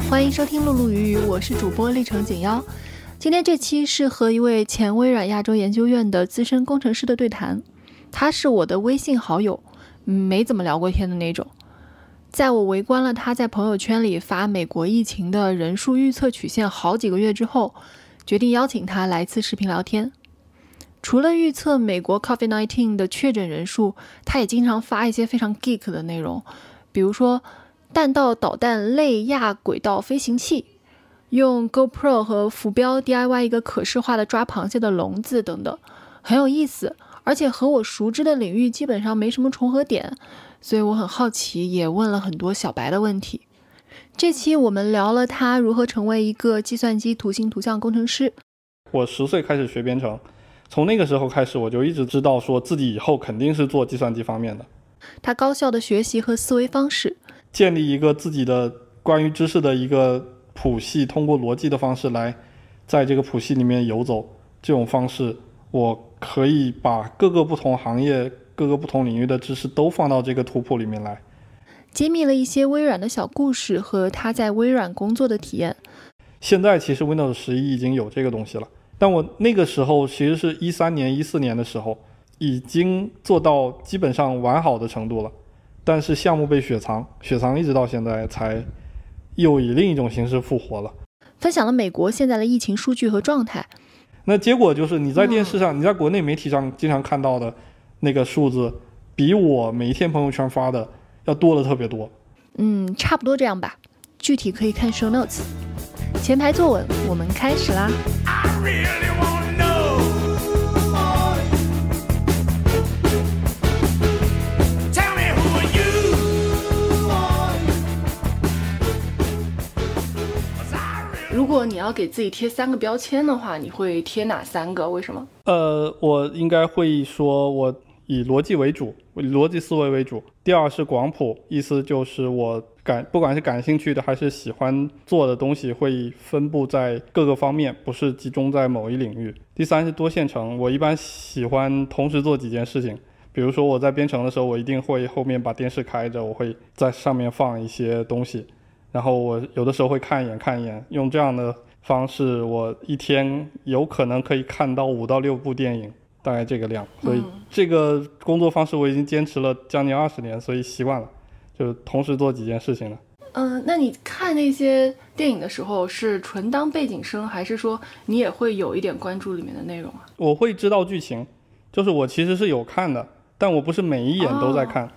欢迎收听露露鱼语，我是主播历程锦妖。今天这期是和一位前微软亚洲研究院的资深工程师的对谈，他是我的微信好友，没怎么聊过天的那种。在我围观了他在朋友圈里发美国疫情的人数预测曲线好几个月之后，决定邀请他来一次视频聊天。除了预测美国 COVID-19 的确诊人数，他也经常发一些非常 geek 的内容，比如说弹道导弹类亚轨道飞行器，用 GoPro 和浮标 DIY 一个可视化的抓螃蟹的笼子等等，很有意思，而且和我熟知的领域基本上没什么重合点。所以我很好奇，也问了很多小白的问题。这期我们聊了他如何成为一个计算机图形图像工程师。我十岁开始学编程，从那个时候开始，我就一直知道说自己以后肯定是做计算机方面的。他高效的学习和思维方式，建立一个自己的关于知识的一个谱系，通过逻辑的方式来在这个谱系里面游走。这种方式，我可以把各个不同行业。各个不同领域的知识都放到这个图谱里面来，揭秘了一些微软的小故事和他在微软工作的体验。现在其实 Windows 十一已经有这个东西了，但我那个时候其实是一三年、一四年的时候，已经做到基本上完好的程度了。但是项目被雪藏，雪藏一直到现在才又以另一种形式复活了。分享了美国现在的疫情数据和状态。那结果就是你在电视上、你在国内媒体上经常看到的。那个数字比我每一天朋友圈发的要多了特别多。嗯，差不多这样吧。具体可以看 show notes。前排坐稳，我们开始啦。如果你要给自己贴三个标签的话，你会贴哪三个？为什么？呃，我应该会说，我。以逻辑为主，逻辑思维为主。第二是广谱，意思就是我感不管是感兴趣的还是喜欢做的东西，会分布在各个方面，不是集中在某一领域。第三是多线程，我一般喜欢同时做几件事情。比如说我在编程的时候，我一定会后面把电视开着，我会在上面放一些东西，然后我有的时候会看一眼看一眼，用这样的方式，我一天有可能可以看到五到六部电影。大概这个量，所以这个工作方式我已经坚持了将近二十年，所以习惯了，就同时做几件事情了。嗯，那你看那些电影的时候是纯当背景声，还是说你也会有一点关注里面的内容啊？我会知道剧情，就是我其实是有看的，但我不是每一眼都在看，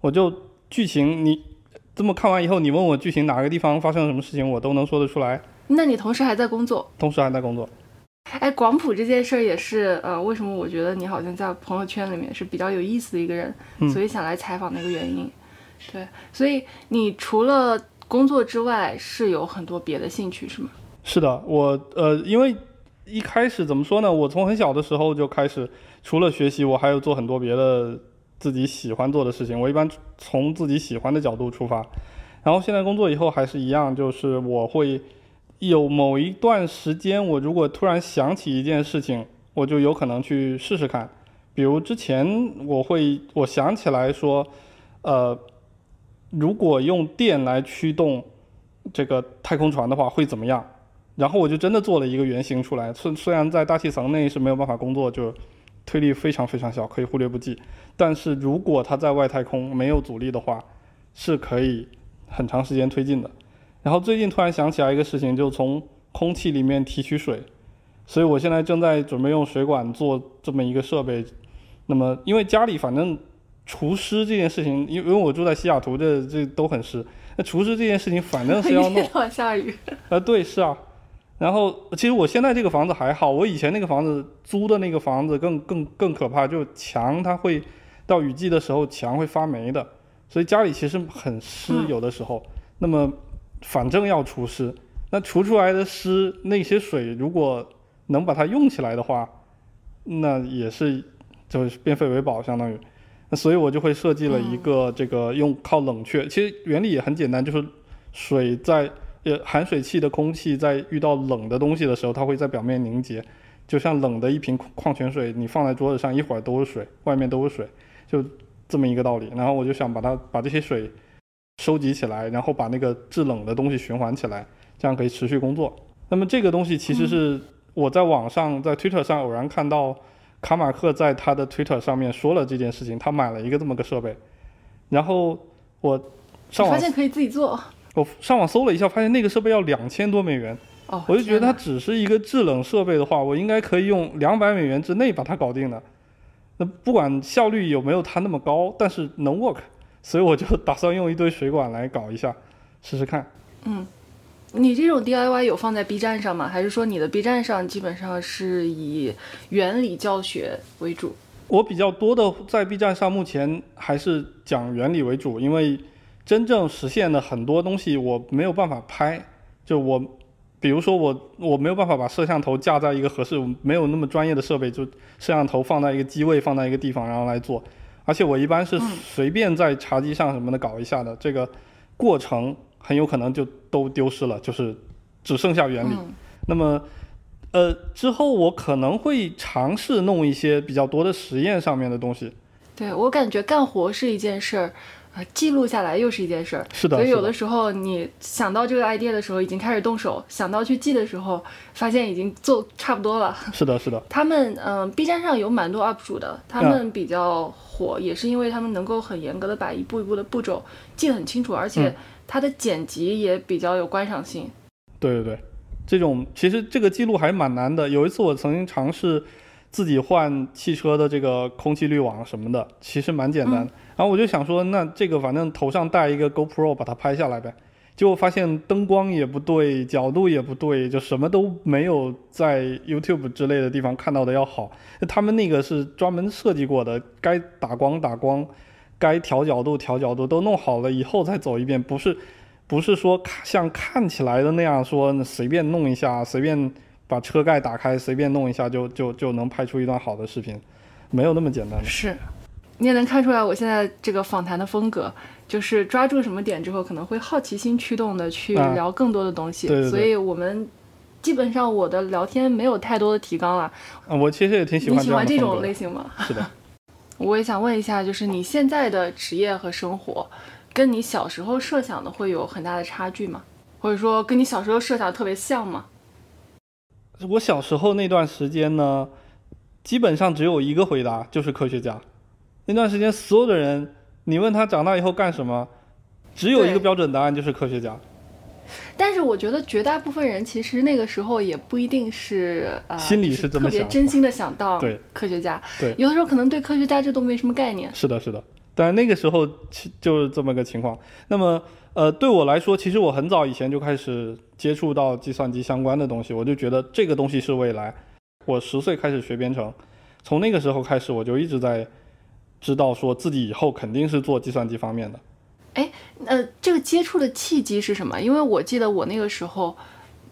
我就剧情你这么看完以后，你问我剧情哪个地方发生了什么事情，我都能说得出来。那你同时还在工作？同时还在工作。哎，广谱这件事儿也是，呃，为什么我觉得你好像在朋友圈里面是比较有意思的一个人，所以想来采访的一个原因。对，所以你除了工作之外，是有很多别的兴趣，是吗？是的，我呃，因为一开始怎么说呢，我从很小的时候就开始，除了学习，我还有做很多别的自己喜欢做的事情。我一般从自己喜欢的角度出发，然后现在工作以后还是一样，就是我会。有某一段时间，我如果突然想起一件事情，我就有可能去试试看。比如之前我会，我想起来说，呃，如果用电来驱动这个太空船的话会怎么样？然后我就真的做了一个原型出来。虽虽然在大气层内是没有办法工作，就推力非常非常小，可以忽略不计。但是如果它在外太空没有阻力的话，是可以很长时间推进的。然后最近突然想起来一个事情，就从空气里面提取水，所以我现在正在准备用水管做这么一个设备。那么因为家里反正除湿这件事情，因为因为我住在西雅图，这这都很湿。那除湿这件事情反正是要弄。一下雨。啊，对，是啊。然后其实我现在这个房子还好，我以前那个房子租的那个房子更更更可怕，就墙它会到雨季的时候墙会发霉的，所以家里其实很湿，有的时候。那么。反正要除湿，那除出来的湿那些水，如果能把它用起来的话，那也是就是变废为宝，相当于。那所以我就会设计了一个这个用靠冷却，其实原理也很简单，就是水在呃含水器的空气在遇到冷的东西的时候，它会在表面凝结，就像冷的一瓶矿泉水，你放在桌子上一会儿都是水，外面都是水，就这么一个道理。然后我就想把它把这些水。收集起来，然后把那个制冷的东西循环起来，这样可以持续工作。那么这个东西其实是我在网上在 Twitter 上偶然看到卡马克在他的 Twitter 上面说了这件事情，他买了一个这么个设备，然后我上网发现可以自己做。我上网搜了一下，发现那个设备要两千多美元。哦，我就觉得它只是一个制冷设备的话，我应该可以用两百美元之内把它搞定的。那不管效率有没有它那么高，但是能 work，所以我就打算用一堆水管来搞一下，试试看。嗯你这种 DIY 有放在 B 站上吗？还是说你的 B 站上基本上是以原理教学为主？我比较多的在 B 站上，目前还是讲原理为主，因为真正实现的很多东西我没有办法拍，就我，比如说我我没有办法把摄像头架在一个合适，我没有那么专业的设备，就摄像头放在一个机位放在一个地方然后来做，而且我一般是随便在茶几上什么的搞一下的，这个过程很有可能就都丢失了，就是只剩下原理。嗯那么，呃，之后我可能会尝试弄一些比较多的实验上面的东西。对我感觉干活是一件事儿，啊，记录下来又是一件事儿。是的，所以有的时候你想到这个 idea 的时候，已经开始动手；想到去记的时候，发现已经做差不多了。是的，是的，他们嗯、b 站上有蛮多 UP 主的，他们比较火，也是因为他们能够很严格的把一步一步的步骤记得很清楚，而且嗯它的剪辑也比较有观赏性。对对对，这种其实这个记录还蛮难的。有一次我曾经尝试自己换汽车的这个空气滤网什么的，其实蛮简单的。然后我就想说，那这个反正头上戴一个 GoPro 把它拍下来呗。结果发现灯光也不对，角度也不对，就什么都没有在 YouTube 之类的地方看到的要好。他们那个是专门设计过的，该打光打光，该调角度调角度都弄好了以后再走一遍，不是不是说看像看起来的那样说随便弄一下，随便把车盖打开，随便弄一下就就就能拍出一段好的视频，没有那么简单的。是，你也能看出来，我现在这个访谈的风格，就是抓住什么点之后，可能会好奇心驱动的去啊聊更多的东西。对对对所以我们基本上我的聊天没有太多的提纲了。嗯，我其实也挺喜欢你喜欢这种。类型吗？是的，我也想问一下，就是你现在的职业和生活，跟你小时候设想的会有很大的差距吗？或者说跟你小时候设想的特别像吗？我小时候那段时间呢，基本上只有一个回答，就是科学家。那段时间所有的人，你问他长大以后干什么，只有一个标准答案，就是科学家。但是我觉得绝大部分人其实那个时候也不一定是呃，心里就是特别这么想真心的想当对科学家。对有的时候可能对科学家这都没什么概念。是的，是的。但那个时候其就是这么个情况。那么，呃，对我来说，其实我很早以前就开始接触到计算机相关的东西，我就觉得这个东西是未来。我十岁开始学编程，从那个时候开始，我就一直在知道说自己以后肯定是做计算机方面的。呃，这个接触的契机是什么？因为我记得我那个时候，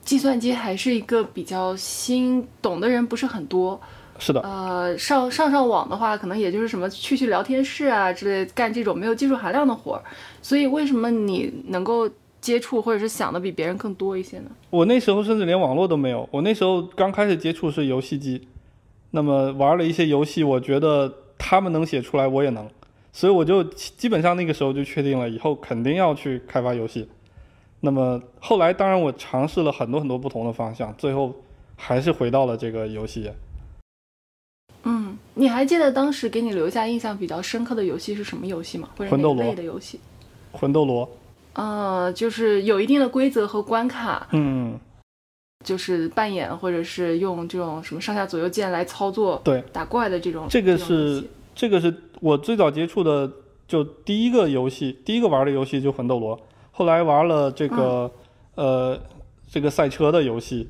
计算机还是一个比较新，懂的人不是很多。是的，呃，上上上网的话，可能也就是什么去去聊天室啊之类，干这种没有技术含量的活儿。所以为什么你能够接触或者是想的比别人更多一些呢？我那时候甚至连网络都没有。我那时候刚开始接触是游戏机，那么玩了一些游戏，我觉得他们能写出来，我也能，所以我就基基本上那个时候就确定了，以后肯定要去开发游戏。那么后来，当然我尝试了很多很多不同的方向，最后还是回到了这个游戏业。嗯，你还记得当时给你留下印象比较深刻的游戏是什么游戏吗？或者哪一魂斗罗。类的游戏？魂斗罗，呃，就是有一定的规则和关卡，嗯，就是扮演或者是用这种什么上下左右键来操作对，打怪的这种。这个是戏。这个是我最早接触的，就第一个游戏，第一个玩的游戏就魂斗罗，后来玩了这个、呃这个赛车的游戏，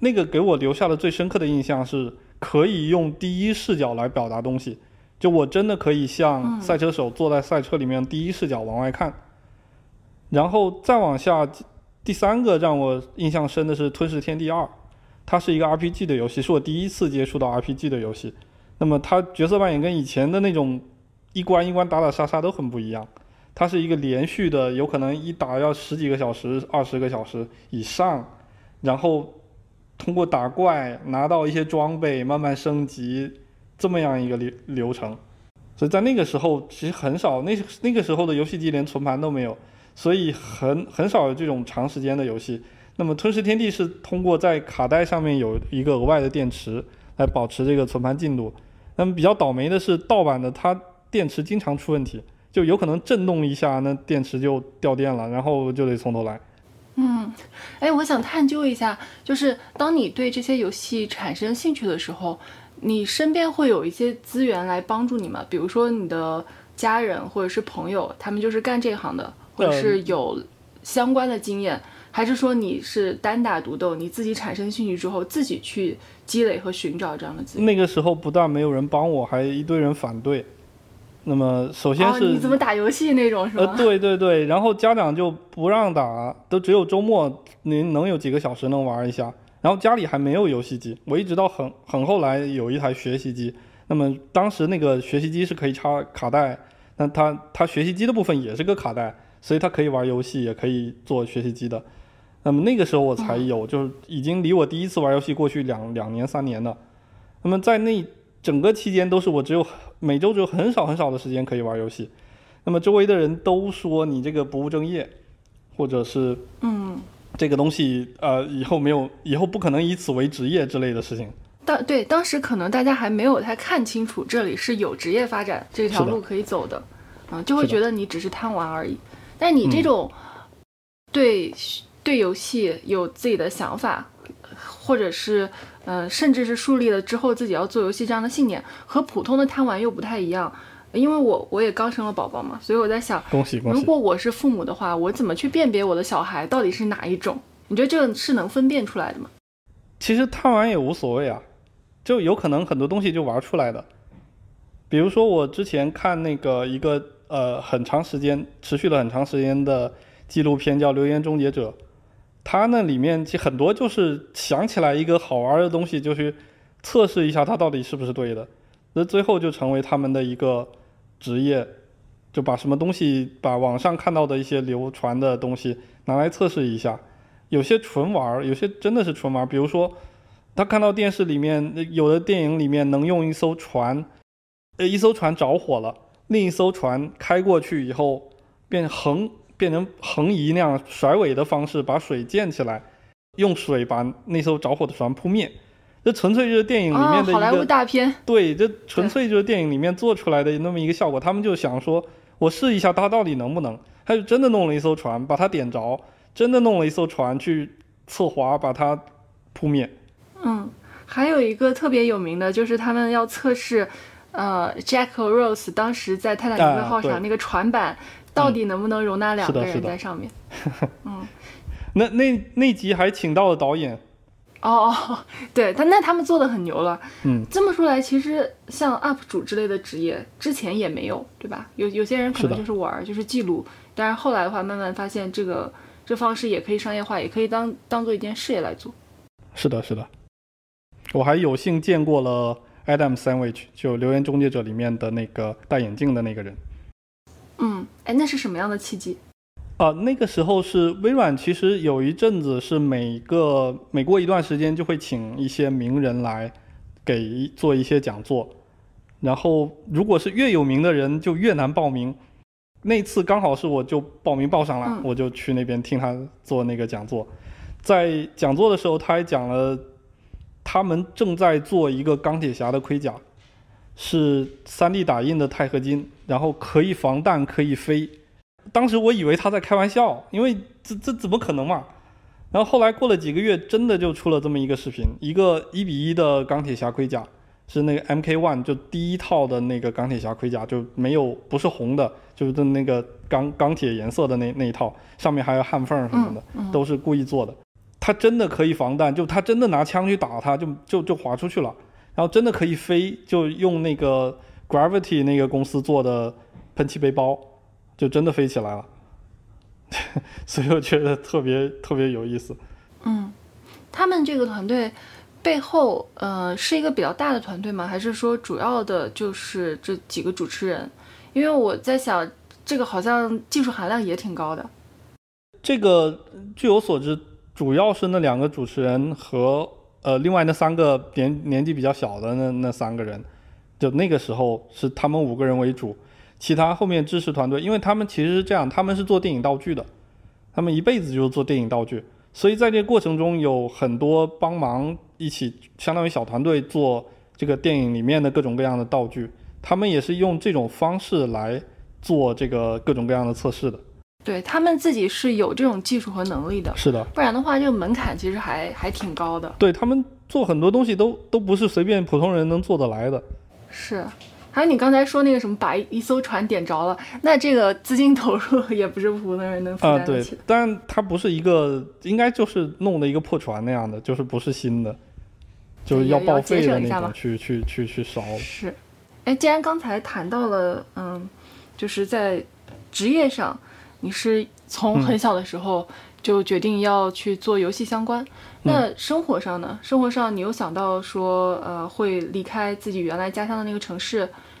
那个给我留下的最深刻的印象是可以用第一视角来表达东西，就我真的可以像嗯。赛车手坐在赛车里面第一视角往外看，然后再往下，第三个让我印象深的是《吞噬天地二》，它是一个 RPG 的游戏，是我第一次接触到 RPG 的游戏。那么它角色扮演跟以前的那种一关一关打打杀杀都很不一样，它是一个连续的，有可能一打要十几个小时、二十个小时以上，然后通过打怪拿到一些装备，慢慢升级，这么样一个流流程。所以在那个时候其实很少，那那个时候的游戏机连存盘都没有，所以很很少有这种长时间的游戏。那么《吞噬天地》是通过在卡带上面有一个额外的电池来保持这个存盘进度。那么比较倒霉的是，盗版的它电池经常出问题，就有可能震动一下，那电池就掉电了，然后就得从头来。嗯，哎，我想探究一下，就是当你对这些游戏产生兴趣的时候，你身边会有一些资源来帮助你吗？比如说你的家人或者是朋友，他们就是干这行的，或者是有相关的经验，还是说你是单打独斗，你自己产生兴趣之后自己去积累和寻找这样的资源？那个时候不但没有人帮我，还一堆人反对。那么首先是你怎么打游戏那种是吧？呃，对对对，然后家长就不让打，都只有周末您能有几个小时能玩一下。然后家里还没有游戏机，我一直到很很后来有一台学习机。那么当时那个学习机是可以插卡带，那它它学习机的部分也是个卡带，所以它可以玩游戏，也可以做学习机的。那么那个时候我才有，就是已经离我第一次玩游戏过去两两年三年了。那么在那整个期间都是我只有。每周只有很少很少的时间可以玩游戏，那么周围的人都说你这个不务正业，或者是嗯，这个东西呃以后没有以后不可能以此为职业之类的事情。当对当时可能大家还没有太看清楚这里是有职业发展这条路可以走的，啊，就会觉得你只是贪玩而已。但你这种对对游戏有自己的想法。或者是，呃，甚至是树立了之后自己要做游戏这样的信念，和普通的贪玩又不太一样。因为我我也刚生了宝宝嘛，所以我在想，恭喜恭喜！如果我是父母的话，我怎么去辨别我的小孩到底是哪一种？你觉得这个是能分辨出来的吗？其实贪玩也无所谓啊，就有可能很多东西就玩出来的。比如说我之前看那个一个呃很长时间持续了很长时间的纪录片叫《留言终结者》。它那里面其实很多就是想起来一个好玩的东西，就去测试一下它到底是不是对的，那最后就成为他们的一个职业，就把什么东西，把网上看到的一些流传的东西拿来测试一下，有些纯玩，有些真的是纯玩。比如说，他看到电视里面有的电影里面能用一艘船，呃，一艘船着火了，另一艘船开过去以后变横。变成横移那样甩尾的方式，把水溅起来，用水把那艘着火的船扑灭。这纯粹就是电影里面的一个好莱坞大片。对，这纯粹就是电影里面做出来的那么一个效果。他们就想说，我试一下它到底能不能。他就真的弄了一艘船，把它点着，真的弄了一艘船去侧滑，把它扑灭。嗯，还有一个特别有名的就是他们要测试，呃，Jack 和 Rose 当时在泰坦尼克号上那个船板。到底能不能容纳两个人在上面？嗯，那那那集还请到了导演。哦哦，对他那他们做的很牛了。嗯，这么说来，其实像 UP 主之类的职业之前也没有，对吧？有有些人可能就是玩，就是记录。但是后来的话，慢慢发现这个这方式也可以商业化，也可以当当做一件事业来做。是的，是的。我还有幸见过了 Adam Sandwich，就《留言终结者》里面的那个戴眼镜的那个人。嗯，哎，那是什么样的契机？啊，那个时候是微软，其实有一阵子是每个每过一段时间就会请一些名人来给做一些讲座，然后如果是越有名的人就越难报名。那次刚好是我就报名报上了，我就去那边听他做那个讲座。在讲座的时候，他还讲了他们正在做一个钢铁侠的盔甲。是 3D 打印的钛合金，然后可以防弹，可以飞。当时我以为他在开玩笑，因为这这怎么可能嘛？然后后来过了几个月，真的就出了这么一个视频，一个一比一的钢铁侠盔甲，是那个 MK One 就第一套的那个钢铁侠盔甲，就没有不是红的，就是那个钢钢铁颜色的那那一套，上面还有焊缝什么的，都是故意做的。他真的可以防弹，就他真的拿枪去打他，就就就划出去了。然后真的可以飞，就用那个 Gravity 那个公司做的喷气背包，就真的飞起来了。所以我觉得特别特别有意思。嗯，他们这个团队背后，呃，是一个比较大的团队吗？还是说主要的就是这几个主持人？因为我在想，这个好像技术含量也挺高的。这个据我所知，主要是那两个主持人和。呃，另外那三个年年纪比较小的那那三个人，就那个时候是他们五个人为主，其他后面支持团队，因为他们其实是这样，他们是做电影道具的，他们一辈子就是做电影道具，所以在这个过程中有很多帮忙一起，相当于小团队做这个电影里面的各种各样的道具，他们也是用这种方式来做这个各种各样的测试的。对他们自己是有这种技术和能力的，是的，不然的话，这个门槛其实还还挺高的。对他们做很多东西都都不是随便普通人能做得来的。是，还有你刚才说那个什么，把一艘船点着了，那这个资金投入 也不是普通人能负啊，对担得起的。，但它不是一个，应该就是弄的一个破船那样的，就是不是新的，就是要报废的那种去去去去烧。是，哎，既然刚才谈到了，嗯，就是在职业上，你是从很小的时候就决定要去做游戏相关。那生活上呢？生活上你有想到说，呃，会离开自己原来家乡的那个城市，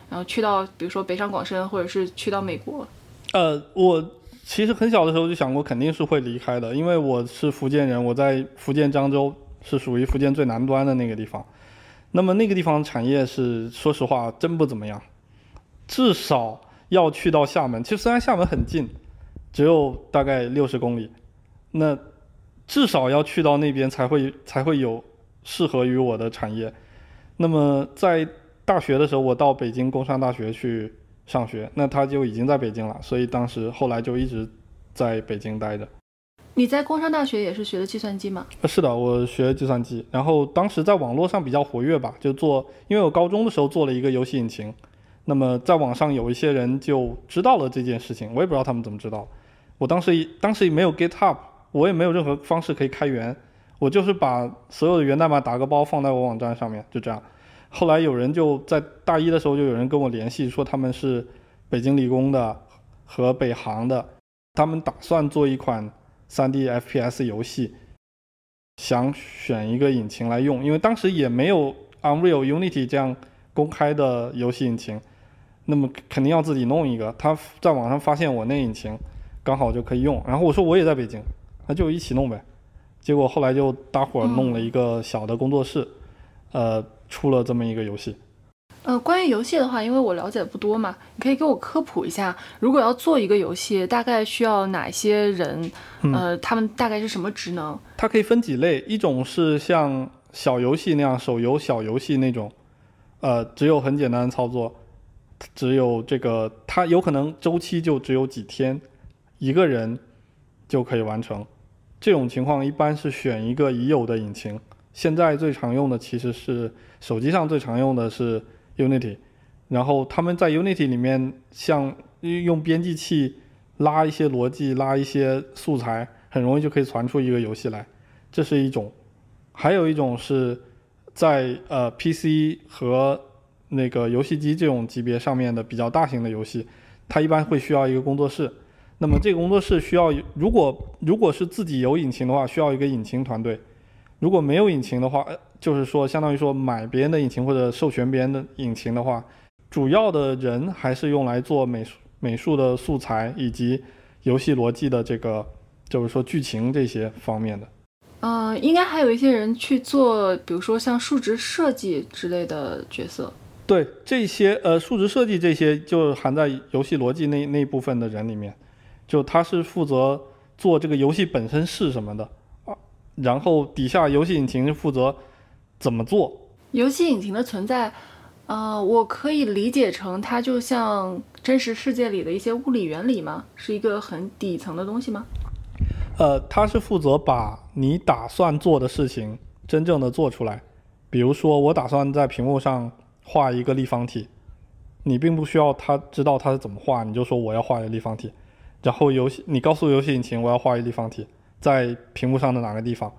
然后去到比如说北上广深，或者是去到美国？呃，我其实很小的时候就想过，肯定是会离开的，因为我是福建人，我在福建漳州是属于福建最南端的那个地方。那么那个地方产业是，说实话真不怎么样，至少要去到厦门。其实虽然厦门很近，只有大概六十公里，那至少要去到那边才会才会有适合于我的产业。那么在大学的时候，我到北京工商大学去上学，那他就已经在北京了，所以当时后来就一直在北京待着。你在工商大学也是学的计算机吗？呃是的，我学计算机，然后当时在网络上比较活跃吧，就做，因为我高中的时候做了一个游戏引擎，那么在网上有一些人就知道了这件事情，我也不知道他们怎么知道。我当时当时也没有 GitHub，我也没有任何方式可以开源，我就是把所有的源代码打个包放在我网站上面，就这样。后来有人就在大一的时候就有人跟我联系，说他们是北京理工的和北航的，他们打算做一款 3D FPS 游戏，想选一个引擎来用，因为当时也没有 Unreal、Unity 这样公开的游戏引擎，那么肯定要自己弄一个。他在网上发现我那引擎刚好就可以用，然后我说我也在北京，那就一起弄呗。结果后来就大伙儿弄了一个小的工作室，呃，出了这么一个游戏。呃，关于游戏的话，因为我了解不多嘛，你可以给我科普一下，如果要做一个游戏，大概需要哪些人？呃，他们大概是什么职能？它可以分几类，一种是像小游戏那样手游小游戏那种，呃，只有很简单的操作，只有这个它有可能周期就只有几天，一个人就可以完成。这种情况一般是选一个已有的引擎，现在最常用的其实是手机上最常用的是 Unity，然后他们在 Unity 里面像用编辑器拉一些逻辑、拉一些素材，很容易就可以传出一个游戏来，这是一种。还有一种是在呃 PC 和那个游戏机这种级别上面的比较大型的游戏，它一般会需要一个工作室。那么这个工作室需要，如果如果是自己有引擎的话，需要一个引擎团队；如果没有引擎的话，呃就是说相当于说买别人的引擎或者授权别人的引擎的话，主要的人还是用来做美术美术的素材以及游戏逻辑的这个，就是说剧情这些方面的。呃，应该还有一些人去做，比如说像数值设计之类的角色。对这些呃数值设计这些就含在游戏逻辑那那部分的人里面，就他是负责做这个游戏本身是什么的啊，然后底下游戏引擎是负责怎么做。游戏引擎的存在，呃，我可以理解成它就像真实世界里的一些物理原理吗？是一个很底层的东西吗？呃，它是负责把你打算做的事情真正的做出来。比如说，我打算在屏幕上画一个立方体，你并不需要他知道它是怎么画，你就说我要画一个立方体，然后游戏你告诉游戏引擎我要画一个立方体，在屏幕上的哪个地方，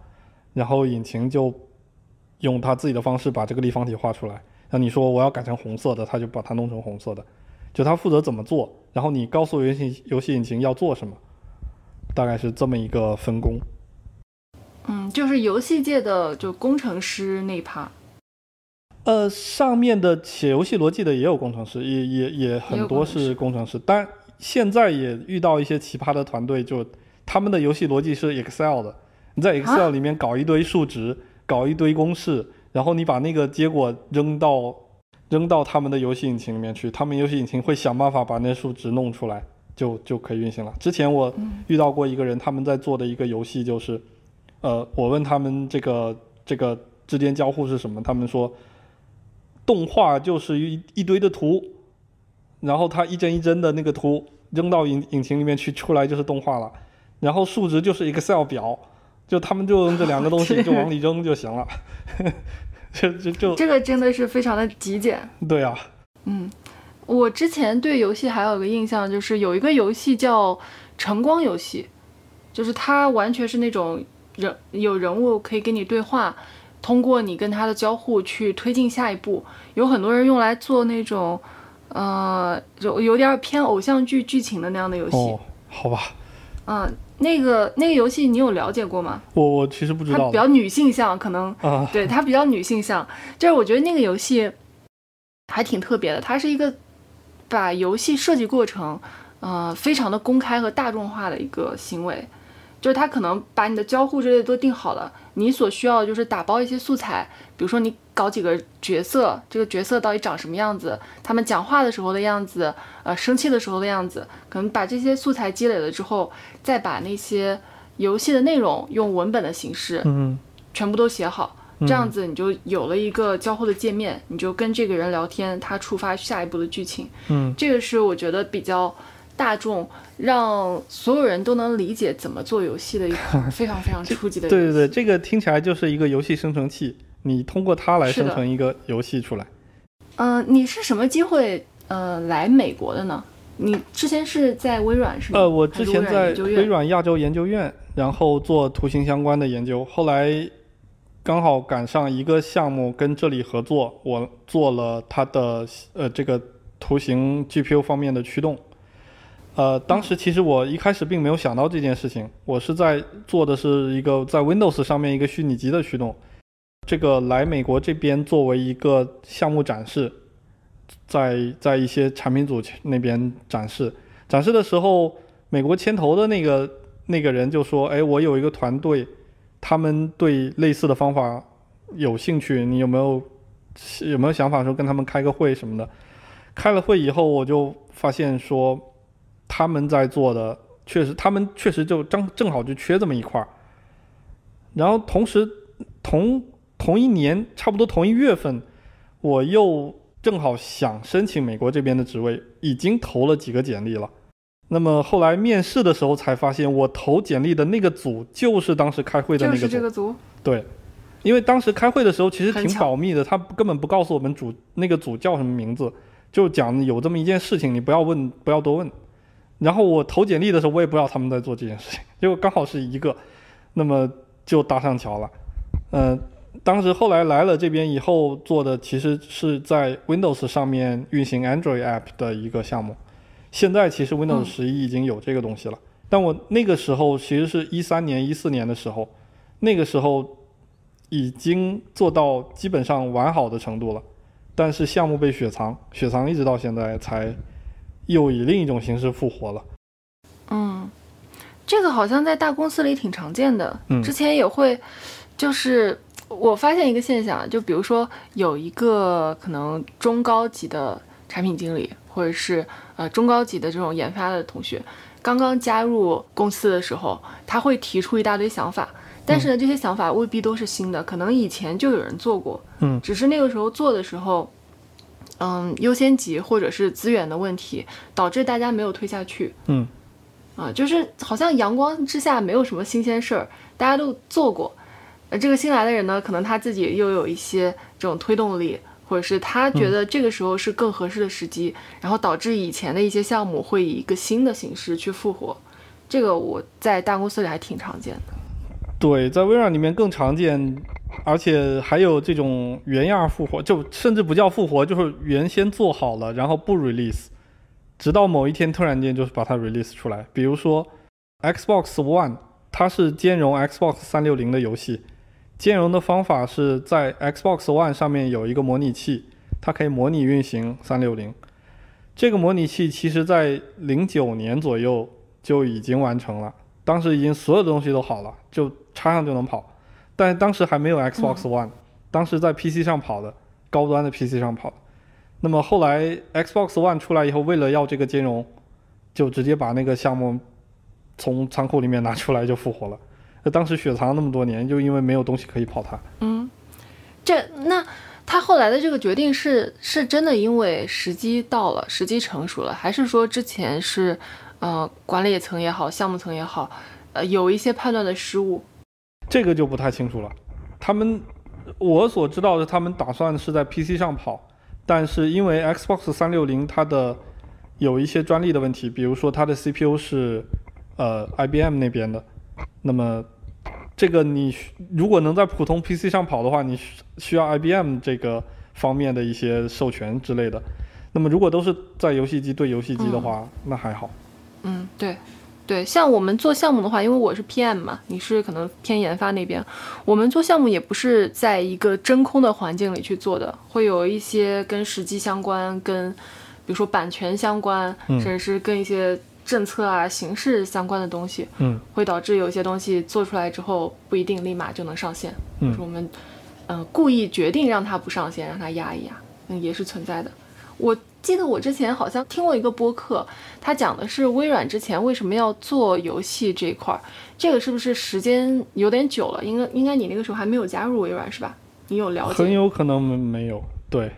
然后引擎就用它自己的方式把这个立方体画出来。那你说我要改成红色的，他就把它弄成红色的，就他负责怎么做，然后你告诉游戏游戏引擎要做什么。大概是这么一个分工。嗯，就是游戏界的就工程师那一趴。呃，上面的写游戏逻辑的也有工程师，也也也很多是工程师，但现在也遇到一些奇葩的团队，就他们的游戏逻辑是 Excel 的，你在 Excel 里面搞一堆数值，搞一堆公式，然后你把那个结果扔到扔到他们的游戏引擎里面去，他们游戏引擎会想办法把那数值弄出来，就就可以运行了。之前我遇到过一个人，他们在做的一个游戏就是，呃，我问他们这个这个之间交互是什么，他们说动画就是一一堆的图，然后它一帧一帧的那个图扔到引引擎里面去，出来就是动画了，然后数值就是 Excel 表，就他们就用这两个东西 就往里扔就行了。就就就这个真的是非常的极简。对啊，嗯，我之前对游戏还有个印象，就是有一个游戏叫晨光游戏，就是它完全是那种人有人物可以跟你对话，通过你跟他的交互去推进下一步。有很多人用来做那种，呃，有有点偏偶像剧剧情的那样的游戏。哦，好吧。嗯。那个那个游戏你有了解过吗？我我其实不知道。它比较女性向，可能啊，对它比较女性向。就是我觉得那个游戏还挺特别的，它是一个把游戏设计过程，呃，非常的公开和大众化的一个行为。就是它可能把你的交互之类的都定好了，你所需要就是打包一些素材，比如说你搞几个角色，这个角色到底长什么样子，他们讲话的时候的样子，呃，生气的时候的样子，可能把这些素材积累了之后，再把那些游戏的内容用文本的形式，嗯，全部都写好，这样子你就有了一个交互的界面，你就跟这个人聊天，他触发下一步的剧情，嗯，这个是我觉得比较。大众让所有人都能理解怎么做游戏的一款非常非常初级的。对对对，这个听起来就是一个游戏生成器，你通过它来生成一个游戏出来。嗯，你是什么机会呃来美国的呢？你之前是在微软是吗？呃，我之前在微软亚洲研究院，然后做图形相关的研究，后来刚好赶上一个项目跟这里合作，我做了它的呃这个图形 GPU 方面的驱动。呃，当时其实我一开始并没有想到这件事情，我是在做的是一个在 Windows 上面一个虚拟机的驱动，这个来美国这边作为一个项目展示，在在一些产品组那边展示，展示的时候，美国牵头的那个那个人就说，哎，我有一个团队，他们对类似的方法有兴趣，你有没有有没有想法说跟他们开个会什么的？开了会以后，我就发现说。他们在做的确实，他们确实就正正好就缺这么一块儿。然后同时同同一年，差不多同一月份，我又正好想申请美国这边的职位，已经投了几个简历了。那么后来面试的时候才发现，我投简历的那个组就是当时开会的那个组。就是这个组。对，因为当时开会的时候其实挺保密的，他根本不告诉我们组那个组叫什么名字，就讲有这么一件事情，你不要问，不要多问。然后我投简历的时候，我也不知道他们在做这件事情，结果刚好是一个，那么就搭上桥了。嗯，当时后来来了这边以后做的，其实是在 Windows 上面运行 Android App 的一个项目。现在其实 Windows 十一已经有这个东西了，但我那个时候其实是一三年、一四年的时候，那个时候已经做到基本上完好的程度了，但是项目被雪藏，雪藏一直到现在才。又以另一种形式复活了。嗯，这个好像在大公司里挺常见的。嗯，之前也会，就是我发现一个现象，就比如说有一个可能中高级的产品经理，或者是呃中高级的这种研发的同学，刚刚加入公司的时候，他会提出一大堆想法，但是呢，这些想法未必都是新的，可能以前就有人做过。嗯，只是那个时候做的时候。嗯，优先级或者是资源的问题，导致大家没有推下去。嗯，啊，就是好像阳光之下没有什么新鲜事儿，大家都做过。呃，这个新来的人呢，可能他自己又有一些这种推动力，或者是他觉得这个时候是更合适的时机，然后导致以前的一些项目会以一个新的形式去复活。这个我在大公司里还挺常见的。对，在微软里面更常见。而且还有这种原样复活，就甚至不叫复活，就是原先做好了，然后不 release，直到某一天突然间就是把它 release 出来。比如说 Xbox One，它是兼容 Xbox 三六零的游戏，兼容的方法是在 Xbox One 上面有一个模拟器，它可以模拟运行三六零。这个模拟器其实在零九年左右就已经完成了，当时已经所有的东西都好了，就插上就能跑。但当时还没有 Xbox One，当时在 PC 上跑的，高端的 PC 上跑的。那么后来 Xbox One 出来以后，为了要这个兼容，就直接把那个项目从仓库里面拿出来就复活了。那当时雪藏那么多年，就因为没有东西可以跑它。嗯，这那他后来的这个决定是是真的因为时机到了，时机成熟了，还是说之前是呃管理层也好，项目层也好，呃有一些判断的失误？这个就不太清楚了。他们我所知道的，他们打算是在 PC 上跑，但是因为 Xbox 三六零它的有一些专利的问题，比如说它的 CPU 是呃 IBM 那边的，那么这个你需如果能在普通 PC 上跑的话，你需需要 IBM 这个方面的一些授权之类的。那么如果都是在游戏机对游戏机的话，那还好。嗯，对，对，像我们做项目的话，因为我是 PM 嘛，你是可能偏研发那边，我们做项目也不是在一个真空的环境里去做的，会有一些跟实际相关，跟比如说版权相关，嗯甚至是跟一些政策啊、形式相关的东西，嗯会导致有些东西做出来之后不一定立马就能上线，嗯就是我们呃故意决定让它不上线，让它压一压，嗯，也是存在的。我记得我之前好像听过一个播客，他讲的是微软之前为什么要做游戏这一块儿，这个是不是时间有点久了？应该应该你那个时候还没有加入微软是吧？你有了解很？有可能没没有，对，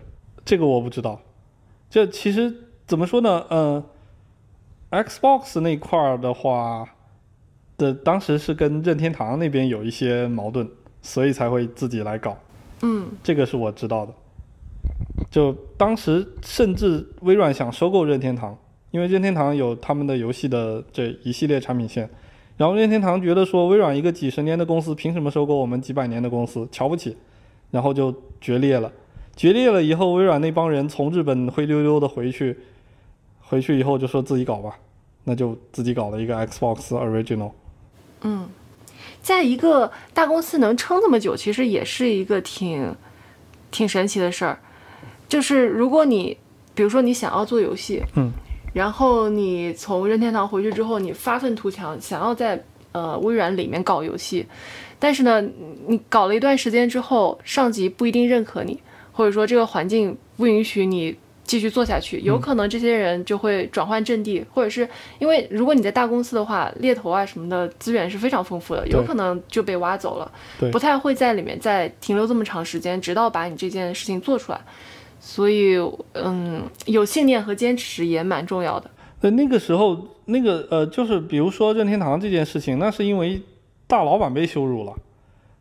这个我不知道。这其实怎么说呢？呃，Xbox 那块儿的话，的当时是跟任天堂那边有一些矛盾，所以才会自己来搞。嗯这个是我知道的。就当时甚至微软想收购任天堂，因为任天堂有他们的游戏的这一系列产品线，然后任天堂觉得说微软一个几十年的公司凭什么收购我们几百年的公司，瞧不起，然后就决裂了。决裂了以后，微软那帮人从日本灰溜溜的回去，回去以后就说自己搞吧，那就自己搞了一个 Xbox Original。嗯，在一个大公司能撑这么久，其实也是一个挺挺神奇的事儿。就是如果你比如说你想要做游戏，嗯，然后你从任天堂回去之后，你发愤图强，想要在呃微软里面搞游戏，但是呢，你搞了一段时间之后，上级不一定认可你，或者说这个环境不允许你继续做下去，有可能这些人就会转换阵地，或者是因为如果你在大公司的话，猎头啊什么的资源是非常丰富的，有可能就被挖走了，对不太会在里面再停留这么长时间，直到把你这件事情做出来。所以，嗯，有信念和坚持也蛮重要的。呃，那个时候，那个呃，就是比如说任天堂这件事情，那是因为大老板被羞辱了，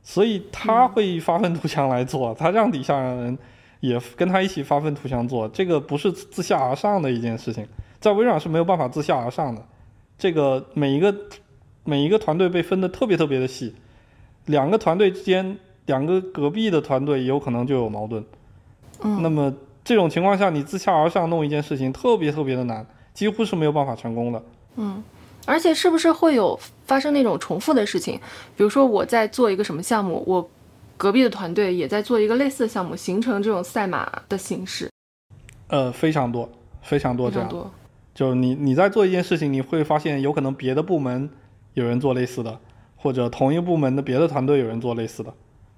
所以他会发愤图强来做，他让底下人也跟他一起发愤图强做，这个不是自下而上的一件事情，在微软是没有办法自下而上的，这个每一个每一个团队被分得特别特别的细，两个团队之间，两个隔壁的团队有可能就有矛盾。嗯那么这种情况下，你自下而上弄一件事情，特别特别的难，几乎是没有办法成功的。嗯，而且是不是会有发生那种重复的事情？比如说我在做一个什么项目，我隔壁的团队也在做一个类似的项目，形成这种赛马的形式，呃，非常多，非常多这样。多。就你你在做一件事情，你会发现有可能别的部门有人做类似的，或者同一部门的别的团队有人做类似的。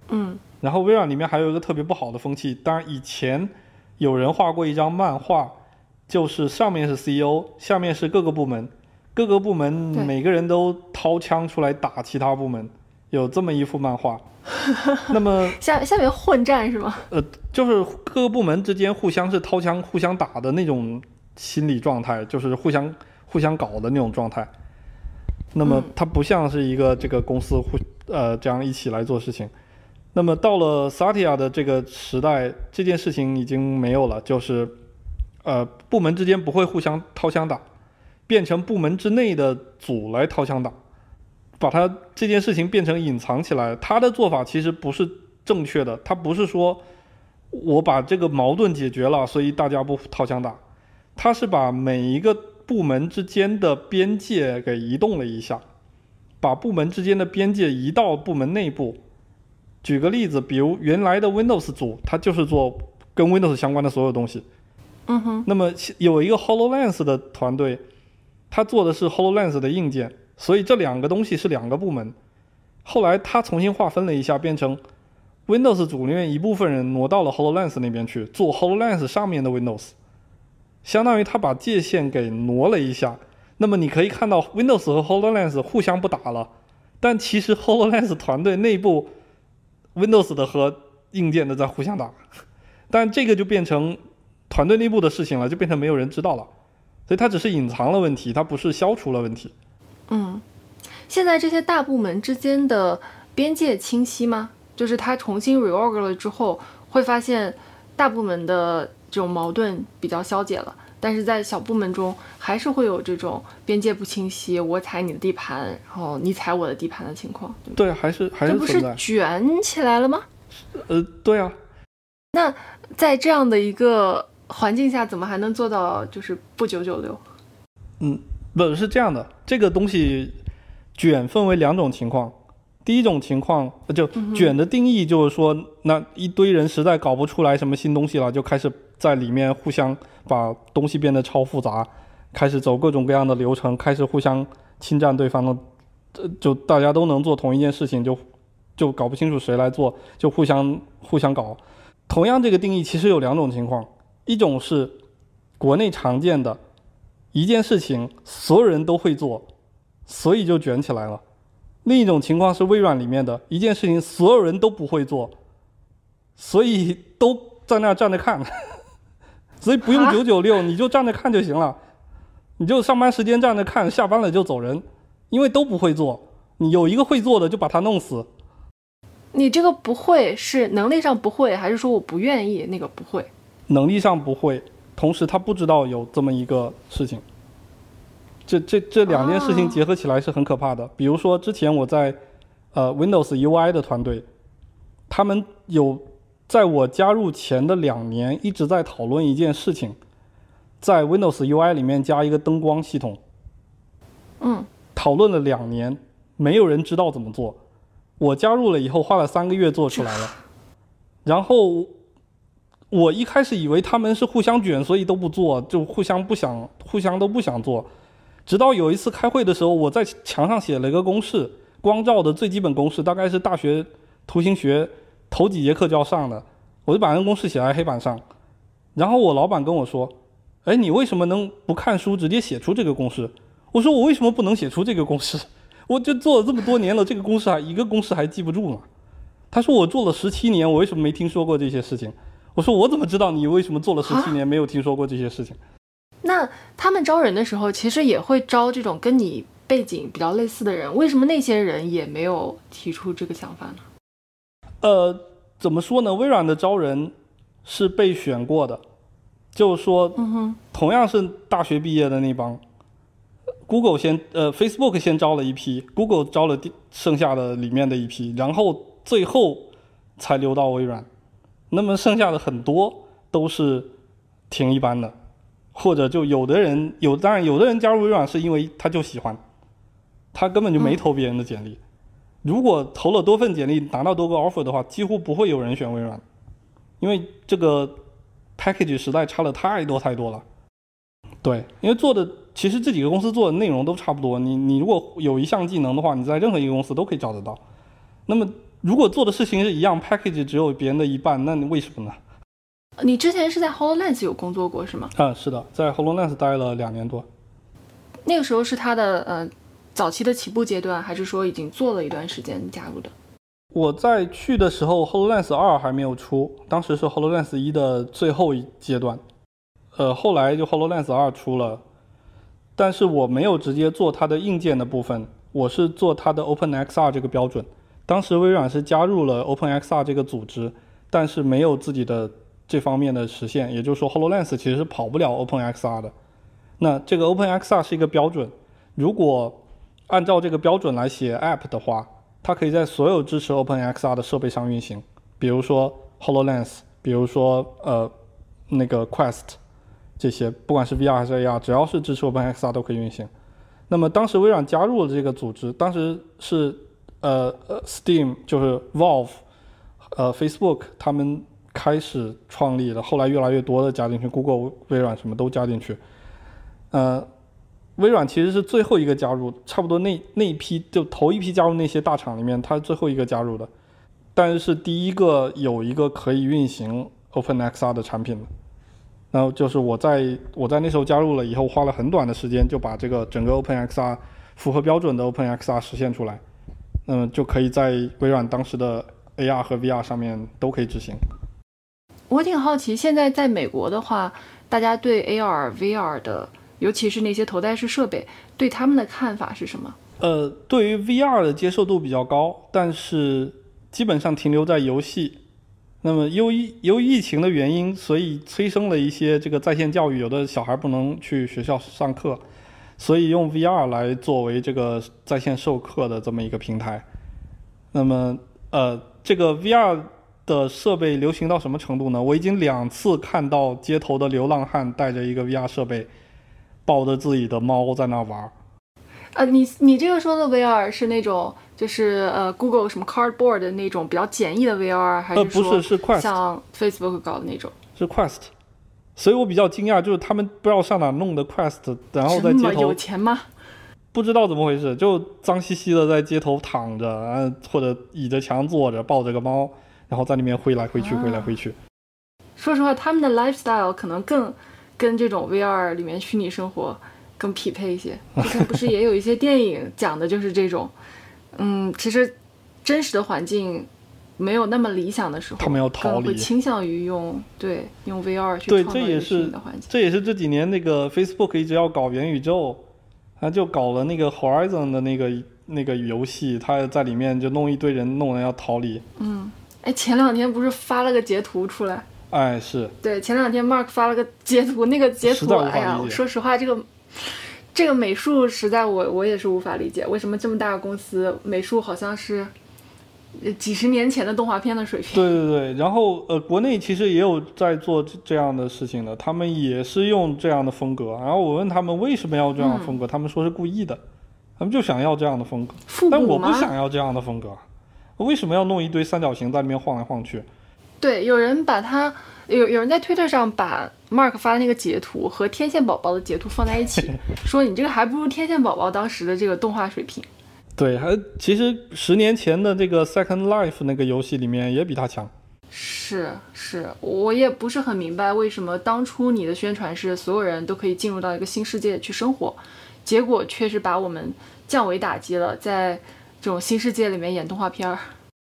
嗯然后微软里面还有一个特别不好的风气，当然以前有人画过一张漫画，就是上面是 CEO，下面是各个部门，各个部门每个人都掏枪出来打其他部门，有这么一幅漫画。那么下下面混战是吗？呃就是各个部门之间互相是掏枪、互相打的那种心理状态，就是互相互相搞的那种状态。那么嗯它不像是一个这个公司互呃这样一起来做事情。那么到了萨提亚的这个时代，这件事情已经没有了，就是呃部门之间不会互相掏枪打，变成部门之内的组来掏枪打，把它这件事情变成隐藏起来。他的做法其实不是正确的，他不是说我把这个矛盾解决了，所以大家不掏枪打，他是把每一个部门之间的边界给移动了一下，把部门之间的边界移到部门内部。举个例子，比如原来的 Windows 组，它就是做跟 Windows 相关的所有东西。嗯哼，那么有一个 HoloLens 的团队，他做的是 HoloLens 的硬件，所以这两个东西是两个部门。后来他重新划分了一下，变成 Windows 组里面一部分人挪到了 HoloLens 那边去做 HoloLens 上面的 Windows，相当于他把界限给挪了一下。那么你可以看到 Windows 和 HoloLens 互相不打了，但其实 HoloLens 团队内部 Windows 的和硬件的在互相打，但这个就变成团队内部的事情了，就变成没有人知道了。所以它只是隐藏了问题，它不是消除了问题。嗯，现在这些大部门之间的边界清晰吗？就是它重新 reorg 了之后，会发现大部门的这种矛盾比较消解了，但是在小部门中还是会有这种边界不清晰，我踩你的地盘，然后你踩我的地盘的情况。对，还是还是这不是。卷起来了吗？呃，对啊，那在这样的一个环境下，怎么还能做到就是不九九六？不是这样的，这个东西卷分为两种情况。第一种情况，呃就卷的定义就是说，那一堆人实在搞不出来什么新东西了，就开始在里面互相把东西变得超复杂，开始走各种各样的流程，开始互相侵占对方的，呃，就大家都能做同一件事情，就就搞不清楚谁来做，就互相互相搞。同样，这个定义其实有两种情况，一种是国内常见的，一件事情所有人都会做，所以就卷起来了。另一种情况是微软里面的一件事情所有人都不会做，所以都在那儿站着看，所以不用啊九九六，你就站着看就行了，你就上班时间站着看，下班了就走人，因为都不会做，你有一个会做的就把它弄死。你这个不会是能力上不会，还是说我不愿意那个不会？能力上不会，同时他不知道有这么一个事情。这这这两件事情哦结合起来是很可怕的。比如说，之前我在呃 Windows UI 的团队，他们有在我加入前的两年一直在讨论一件事情，在 Windows UI 里面加一个灯光系统，嗯，讨论了两年，没有人知道怎么做。我加入了以后，花了三个月做出来了。然后我一开始以为他们是互相卷，所以都不做，就互相不想，互相都不想做。直到有一次开会的时候，我在墙上写了一个公式，光照的最基本公式，大概是大学图形学头几节课就要上的，我就把那个公式写在黑板上。然后我老板跟我说：“哎，你为什么能不看书直接写出这个公式？”我说：“我为什么不能写出这个公式？我就做了这么多年了，这个公式还一个公式还记不住呢。”他说：“我做了十七年，我为什么没听说过这些事情？”我说：“我怎么知道你为什么做了十七年没有听说过这些事情？”那他们招人的时候，其实也会招这种跟你背景比较类似的人，为什么那些人也没有提出这个想法呢？呃，怎么说呢？微软的招人是被选过的，就是说，嗯哼，同样是大学毕业的那帮，Google 先呃 Facebook 先招了一批，Google 招了第剩下的里面的一批，然后最后才留到微软。那么剩下的很多都是挺一般的，或者就有的人有，当然有的人加入微软是因为他就喜欢，他根本就没投别人的简历。如果投了多份简历拿到多个 offer 的话，几乎不会有人选微软，因为这个 package 实在差了太多太多了。对，因为做的其实这几个公司做的内容都差不多，你你如果有一项技能的话，你在任何一个公司都可以找得到。那么如果做的事情是一样，package 只有别人的一半，那你为什么呢？你之前是在 HoloLens 有工作过是吗？嗯，是的，在 HoloLens 待了两年多。那个时候是他的呃早期的起步阶段，还是说已经做了一段时间加入的？我在去的时候，HoloLens 二还没有出，当时是 HoloLens 一的最后一阶段。呃，后来就 HoloLens 二出了，但是我没有直接做它的硬件的部分，我是做它的 OpenXR 这个标准。当时微软是加入了 OpenXR 这个组织，但是没有自己的这方面的实现，也就是说 HoloLens 其实是跑不了 OpenXR 的。那这个 OpenXR 是一个标准，如果按照这个标准来写 App 的话，它可以在所有支持 OpenXR 的设备上运行，比如说 HoloLens，比如说呃那个 Quest 这些，不管是 VR 还是 AR，只要是支持 OpenXR 都可以运行。那么当时微软加入了这个组织，当时是呃 Steam 就是 Valve，呃 Facebook 他们开始创立的，后来越来越多的加进去，Google、微软什么都加进去。呃，微软其实是最后一个加入，差不多那那一批就头一批加入那些大厂里面，它是最后一个加入的。但是是第一个有一个可以运行 OpenXR 的产品的。然后就是我在我在那时候加入了以后，花了很短的时间就把这个整个 OpenXR 符合标准的 OpenXR 实现出来，嗯，就可以在微软当时的 AR 和 VR 上面都可以执行。我挺好奇，现在在美国的话，大家对 AR、VR 的，尤其是那些头戴式设备，对他们的看法是什么？呃，对于 VR 的接受度比较高，但是基本上停留在游戏。那么由于由于疫情的原因，所以催生了一些这个在线教育，有的小孩不能去学校上课，所以用 VR 来作为这个在线授课的这么一个平台。那么呃，这个 VR 的设备流行到什么程度呢？我已经两次看到街头的流浪汉带着一个 VR 设备，抱着自己的猫在那玩儿。呃，你你这个说的 VR 是那种就是呃 Google 什么 Cardboard 的那种比较简易的 VR，还呃，不说是，是 Quest，像 Facebook 搞的那种？是 Quest。所以我比较惊讶，就是他们不知道上哪弄的 Quest，然后在街头有钱吗？不知道怎么回事，就脏兮兮的在街头躺着，啊，或者倚着墙坐着，抱着个猫，然后在里面挥来挥去，啊挥来挥去。说实话，他们的 lifestyle 可能更跟这种 VR 里面虚拟生活更匹配一些。之前不是也有一些电影讲的就是这种，嗯，其实真实的环境没有那么理想的时候，他们要逃离会倾向于用对用 VR 去，创造一个虚这也是拟的环境。这也是这几年那个 Facebook 一直要搞元宇宙，他就搞了那个 Horizon 的那个那个游戏，他在里面就弄一堆人，弄人要逃离。嗯，哎，前两天不是发了个截图出来？哎，是对，前两天 Mark 发了个截图，那个截图，哎呀我，说实话，这个这个美术实在我我也是无法理解，为什么这么大的公司美术好像是呃几十年前的动画片的水平？对对对，然后呃，国内其实也有在做这这样的事情的，他们也是用这样的风格。然后我问他们为什么要这样的风格，他们说是故意的，他们就想要这样的风格。复但我不？想要这样的风格，为什么要弄一堆三角形在那边晃来晃去？对，有人把它有有人在 Twitter 上把 Mark 发的那个截图和天线宝宝的截图放在一起，说你这个还不如天线宝宝当时的这个动画水平。对，还其实十年前的这个 Second Life 那个游戏里面也比它强。是是，我也不是很明白为什么当初你的宣传是所有人都可以进入到一个新世界去生活，结果却是把我们降维打击了，在这种新世界里面演动画片儿。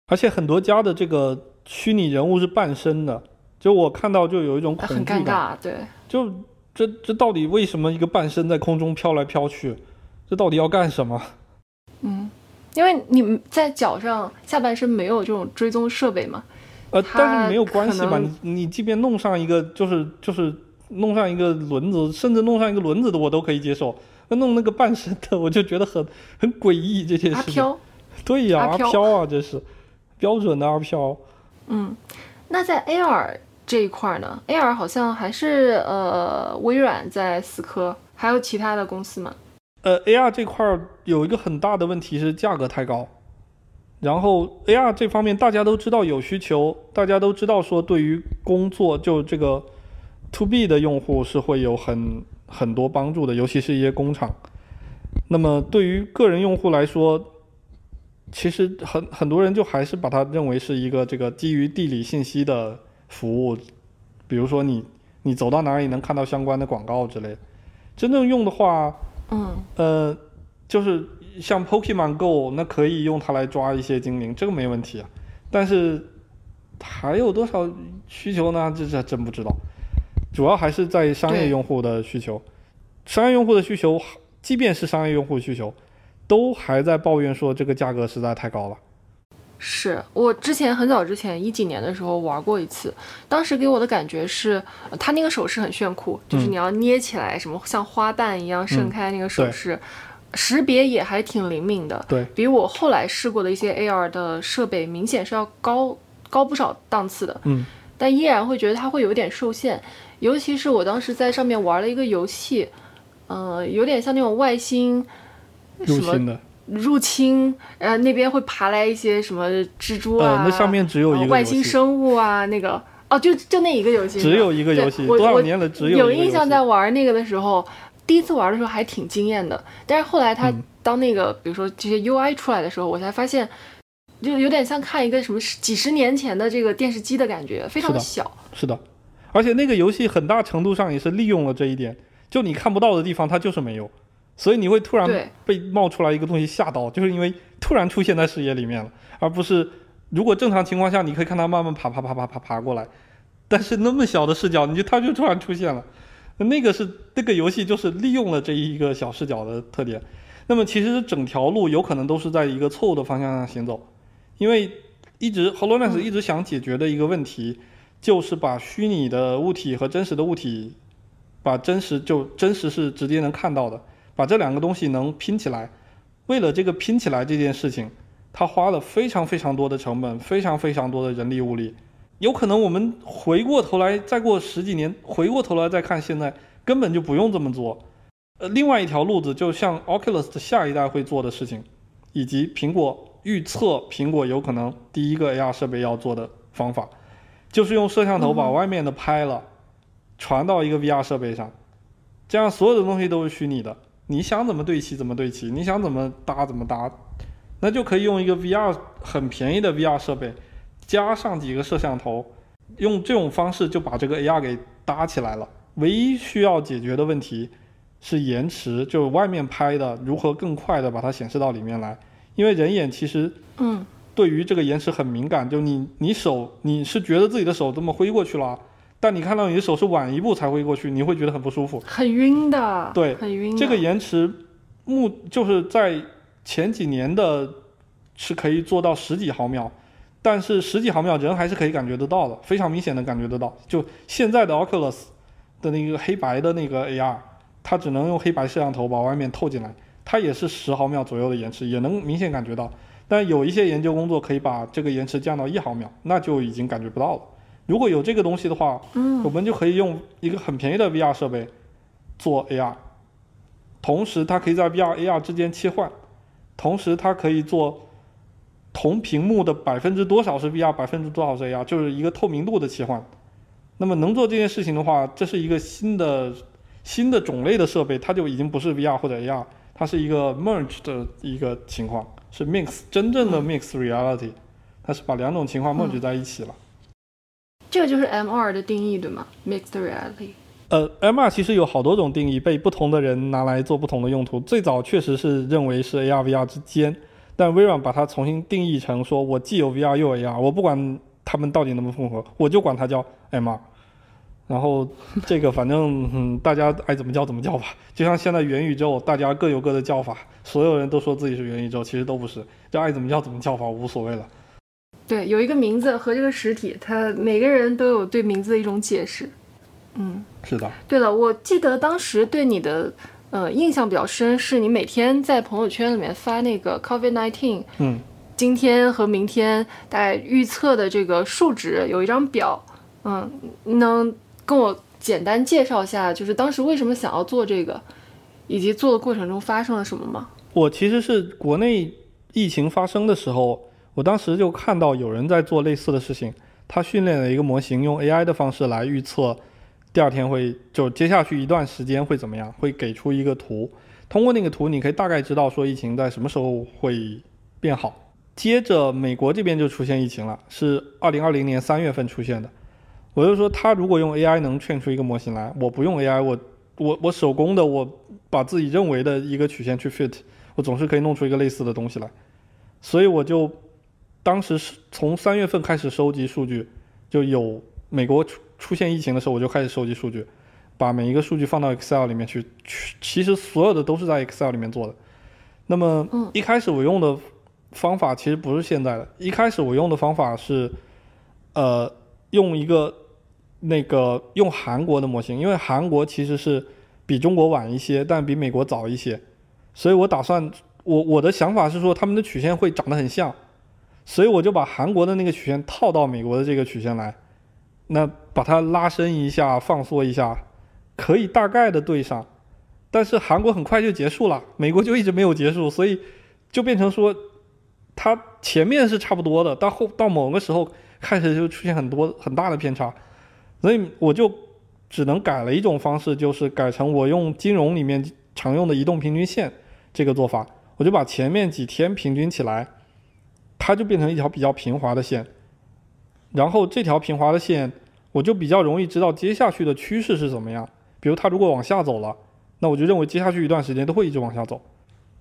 而且很多家的这个虚拟人物是半身的，就我看到就有一种恐很惧感，尴尬，对，就这这到底为什么一个半身在空中飘来飘去？这到底要干什么？嗯，因为你们在脚上下半身没有这种追踪设备嘛，呃，但是没有关系吧，你你即便弄上一个，就是就是弄上一个轮子，甚至弄上一个轮子的我都可以接受。那弄那个半身的，我就觉得很 很诡异这些事情。阿飘。对呀、阿阿飘飘啊，这是标准的阿飘。嗯，那在 AR 这一块儿呢，AR 好像还是呃微软在死磕，还有其他的公司嘛。呃，AR 这块有一个很大的问题是价格太高。然后 AR 这方面大家都知道有需求，大家都知道说对于工作就这个 To B 的用户是会有很很多帮助的，尤其是一些工厂。那么对于个人用户来说，其实很很多人就还是把它认为是一个这个基于地理信息的服务，比如说你你走到哪里能看到相关的广告之类的。真正用的话，嗯，呃，就是像 Pokemon Go，那可以用它来抓一些精灵，这个没问题啊。但是还有多少需求呢？这这真不知道。主要还是在商业用户的需求，商业用户的需求，即便是商业用户需求，都还在抱怨说这个价格实在太高了。是我之前很早之前一几年的时候玩过一次，当时给我的感觉是，呃它那个手势很炫酷，就是嗯你要捏起来，什么像花瓣一样盛嗯开那个手对势，识别也还挺灵敏的，对，比我后来试过的一些 AR 的设备明显是要高高不少档次的。嗯，但依然会觉得它会有点受限，尤其是我当时在上面玩了一个游戏，呃，有点像那种外星什么入侵呃，那边会爬来一些什么蜘蛛啊，呃，那上面只有一呃外个游戏，星生物啊，那个哦，就就那一个游戏，只有一个游戏，多少年了，只有有印象在玩那个的时候，第一次玩的时候还挺惊艳的，但是后来它嗯。当那个、比如说这些 UI 出来的时候，我才发现就有点像看一个什么十几十年前的这个电视机的感觉，非常是的小。是的，而且那个游戏很大程度上也是利用了这一点，就你看不到的地方它就是没有，所以你会突然，被冒出来一个东西吓到，就是因为突然出现在视野里面了，而不是如果正常情况下你可以看它慢慢爬爬爬爬爬爬过来，但是那么小的视角，你就它就突然出现了，那个是那个游戏就是利用了这一个小视角的特点。那么其实整条路有可能都是在一个错误的方向上行走，因为一直 Hololens 一直想解决的一个问题，就是把虚拟的物体和真实的物体，把真实就真实是直接能看到的，把这两个东西能拼起来。为了这个拼起来这件事情，他花了非常非常多的成本，非常非常多的人力物力。有可能我们回过头来，再过十几年，回过头来再看现在，根本就不用这么做。呃，另外一条路子，就像 Oculus 的下一代会做的事情，以及苹果预测苹果有可能第一个 AR 设备要做的方法，就是用摄像头把外面的拍了，传到一个 VR 设备上，这样所有的东西都是虚拟的，你想怎么对齐怎么对齐，你想怎么搭怎么搭，那就可以用一个 VR 很便宜的 VR 设备，加上几个摄像头，用这种方式就把这个 AR 给搭起来了。唯一需要解决的问题。是延迟，就外面拍的如何更快的把它显示到里面来，因为人眼其实嗯，对于这个延迟很敏感，就你你手你是觉得自己的手这么挥过去了，但你看到你的手是晚一步才会过去，你会觉得很不舒服。很晕的，对很晕。这个延迟目就是在前几年的是可以做到十几毫秒，但是十几毫秒人还是可以感觉得到的，非常明显的感觉得到。就现在的 Oculus 的那个黑白的那个 AR。它只能用黑白摄像头把外面透进来，它也是十毫秒左右的延迟，也能明显感觉到。但有一些研究工作可以把这个延迟降到一毫秒，那就已经感觉不到了。如果有这个东西的话，嗯，我们就可以用一个很便宜的 VR 设备做 AR，同时它可以在 VR、AR 之间切换，同时它可以做同屏幕的百分之多少是 VR，百分之多少是 AR，就是一个透明度的切换。那么能做这件事情的话，这是一个新的。新的种类的设备，它就已经不是 VR 或者 AR，它是一个 merge 的一个情况，是 mix 真正的 mix reality，它是把两种情况 merge 在一起了。这个就是 MR 的定义，对吗？mixed reality。呃，MR 其实有好多种定义，被不同的人拿来做不同的用途。最早确实是认为是 AR VR 之间，但微软把它重新定义成说，我既有 VR 又有 AR，我不管它们到底能不能混合，我就管它叫 MR。然后这个反正 嗯，大家爱怎么叫怎么叫吧。就像现在元宇宙，大家各有各的叫法，所有人都说自己是元宇宙，其实都不是，就爱怎么叫怎么叫法，无所谓了。对，有一个名字和这个实体，它每个人都有对名字的一种解释。嗯，是的。对了，我记得当时对你的呃印象比较深，是你每天在朋友圈里面发那个 COVID nineteen，嗯，今天和明天大概预测的这个数值有一张表，嗯，能。跟我简单介绍一下，就是当时为什么想要做这个，以及做的过程中发生了什么吗？我其实是国内疫情发生的时候，我当时就看到有人在做类似的事情，他训练了一个模型，用 AI 的方式来预测第二天会就接下去一段时间会怎么样，会给出一个图，通过那个图你可以大概知道说疫情在什么时候会变好。接着美国这边就出现疫情了，是二零二零年三月份出现的。我就说，他如果用 AI 能劝出一个模型来，我不用 AI，我我我手工的，我把自己认为的一个曲线去 fit，我总是可以弄出一个类似的东西来。所以我就当时是从三月份开始收集数据，就有美国出出现疫情的时候，我就开始收集数据，把每一个数据放到 Excel 里面去。其实所有的都是在 Excel 里面做的。那么一开始我用的方法其实不是现在的，一开始我用的方法是，呃，用一个。那个用韩国的模型，因为韩国其实是比中国晚一些，但比美国早一些，所以我打算，我我的想法是说他们的曲线会长得很像，所以我就把韩国的那个曲线套到美国的这个曲线来，那把它拉伸一下，放缩一下，可以大概的对上，但是韩国很快就结束了，美国就一直没有结束，所以就变成说，它前面是差不多的，到后到某个时候开始就出现很多很大的偏差。所以我就只能改了一种方式，就是改成我用金融里面常用的移动平均线这个做法，我就把前面几天平均起来，它就变成一条比较平滑的线。然后这条平滑的线，我就比较容易知道接下去的趋势是怎么样。比如它如果往下走了，那我就认为接下去一段时间都会一直往下走。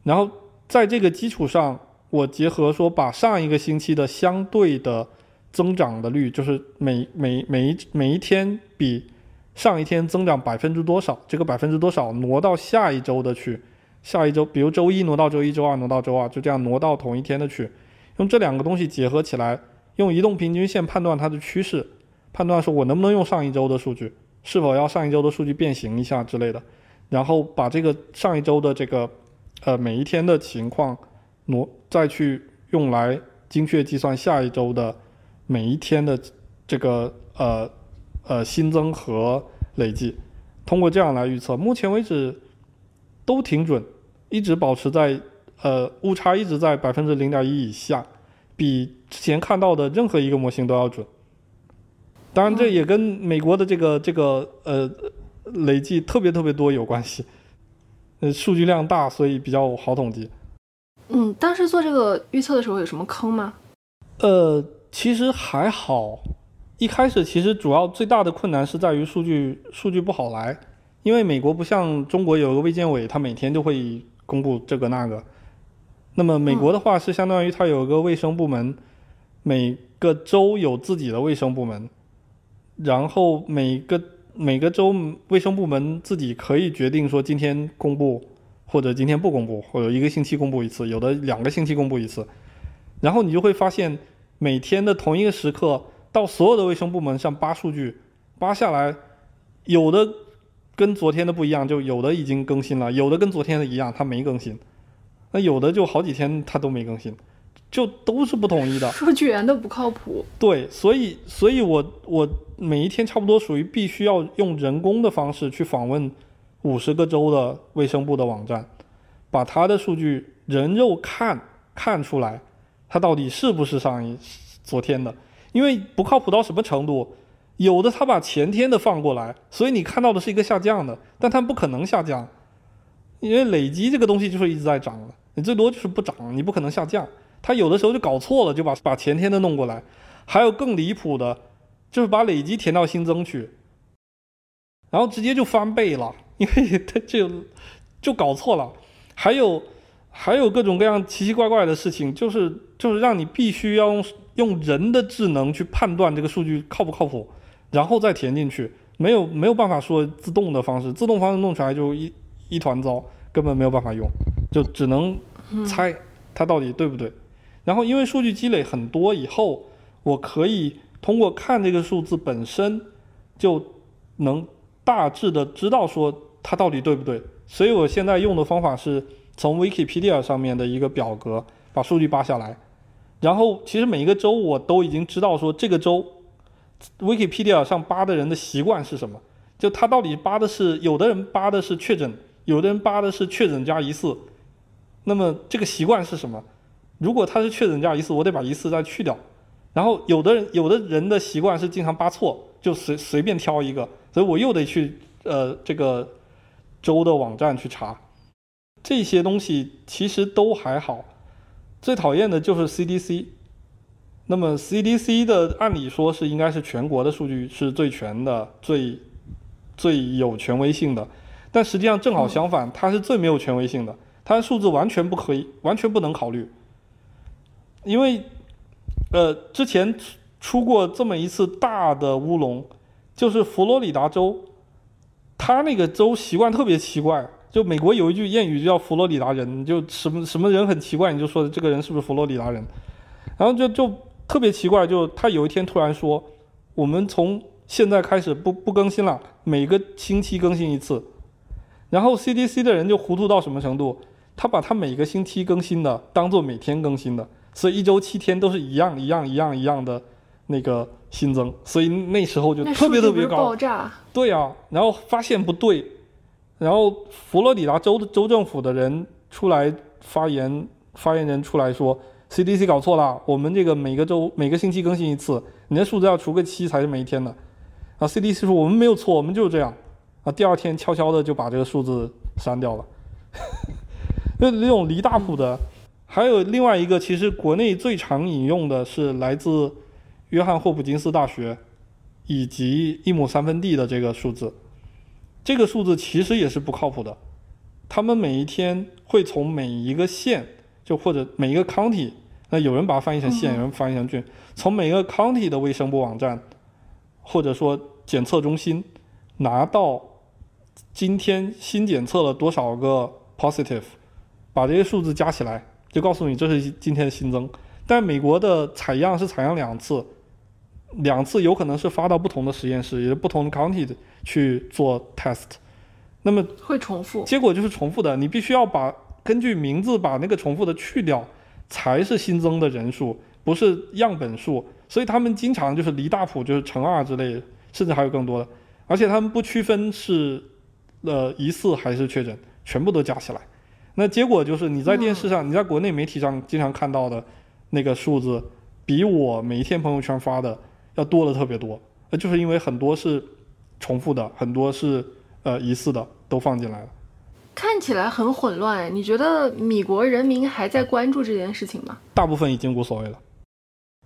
然后在这个基础上，我结合说把上一个星期的相对的增长的率，就是每每每一每一天比上一天增长百分之多少，这个百分之多少挪到下一周的去，下一周，比如周一挪到周一，周二挪到周二，就这样挪到同一天的去，用这两个东西结合起来，用移动平均线判断它的趋势，判断说我能不能用上一周的数据，是否要上一周的数据变形一下之类的，然后把这个上一周的这个呃每一天的情况挪再去用来精确计算下一周的每一天的这个呃。呃，新增和累计，通过这样来预测，目前为止都挺准，一直保持在呃误差一直在百分之零点一以下，比之前看到的任何一个模型都要准。当然，这也跟美国的这个这个呃累计特别特别多有关系，呃，数据量大，所以比较好统计。嗯，当时做这个预测的时候有什么坑吗？呃，其实还好。一开始其实主要最大的困难是在于数据数据不好来，因为美国不像中国有个卫健委，他每天都会公布这个那个。那么美国的话是相当于它有个卫生部门，每个州有自己的卫生部门，然后每个每个州卫生部门自己可以决定说今天公布或者今天不公布，或者一个星期公布一次，有的两个星期公布一次。然后你就会发现每天的同一个时刻。到所有的卫生部门上扒数据，扒下来，有的跟昨天的不一样，就有的已经更新了；有的跟昨天的一样，它没更新。那有的就好几天它都没更新，就都是不统一的。数据源都不靠谱。对，所以，所以我我每一天差不多属于必须要用人工的方式去访问五十个州的卫生部的网站，把它的数据人肉看看出来，它到底是不是上一昨天的。因为不靠谱到什么程度，有的他把前天的放过来，所以你看到的是一个下降的，但它不可能下降，因为累积这个东西就是一直在涨的，你最多就是不涨，你不可能下降。他有的时候就搞错了，就把把前天的弄过来，还有更离谱的，就是把累积填到新增去，然后直接就翻倍了，因为他就就搞错了。还有还有各种各样奇奇怪怪的事情，就是就是让你必须要用。用人的智能去判断这个数据靠不靠谱，然后再填进去，没有没有办法说自动的方式，自动方式弄出来就一一团糟，根本没有办法用，就只能猜它到底对不对。然后因为数据积累很多以后，我可以通过看这个数字本身，就能大致的知道说它到底对不对。所以我现在用的方法是从 Wikipedia 上面的一个表格把数据扒下来。然后，其实每一个州我都已经知道，说这个州，Wikipedia 上扒的人的习惯是什么？就他到底扒的是，有的人扒的是确诊，有的人扒的是确诊加疑似。那么这个习惯是什么？如果他是确诊加疑似，我得把疑似再去掉。然后有的人，有的人的习惯是经常扒错，就随随便挑一个，所以我又得去呃这个州的网站去查。这些东西其实都还好。最讨厌的就是 CDC，那么 CDC 的按理说是应该是全国的数据是最全的、最最有权威性的，但实际上正好相反，它是最没有权威性的，它的数字完全不可以、完全不能考虑，因为呃之前出过这么一次大的乌龙，就是佛罗里达州，它那个州习惯特别奇怪。就美国有一句谚语就叫“佛罗里达人”，就什么什么人很奇怪，你就说这个人是不是佛罗里达人？然后就就特别奇怪，就他有一天突然说：“我们从现在开始不不更新了，每个星期更新一次。”然后 CDC 的人就糊涂到什么程度？他把他每个星期更新的当做每天更新的，所以一周七天都是一样一样一样一样的那个新增，所以那时候就特别特别高。爆炸。对啊，然后发现不对。然后佛罗里达州的州政府的人出来发言，发言人出来说，CDC 搞错了，我们这个每个周每个星期更新一次，你的数字要除个七才是每一天的。啊，CDC 说我们没有错，我们就是这样。啊，第二天悄悄的就把这个数字删掉了。那那种离大谱的，还有另外一个，其实国内最常引用的是来自约翰霍普金斯大学以及一亩三分地的这个数字。这个数字其实也是不靠谱的。他们每一天会从每一个县，就或者每一个 county，那有人把它翻译成县，有人翻译成郡，从每个 county 的卫生部网站，或者说检测中心拿到今天新检测了多少个 positive，把这些数字加起来，就告诉你这是今天的新增。但美国的采样是采样两次，两次有可能是发到不同的实验室，也是不同的 county 去做 test。那么会重复，结果就是重复的。你必须要把根据名字把那个重复的去掉，才是新增的人数，不是样本数。所以他们经常就是离大谱就是乘二之类的，甚至还有更多的。而且他们不区分是呃疑似还是确诊，全部都加起来。那结果就是你在电视上，你在国内媒体上经常看到的那个数字，比我每一天朋友圈发的要多的特别多。那就是因为很多是重复的，很多是。呃，疑似的都放进来了，看起来很混乱。你觉得米国人民还在关注这件事情吗？大部分已经无所谓了。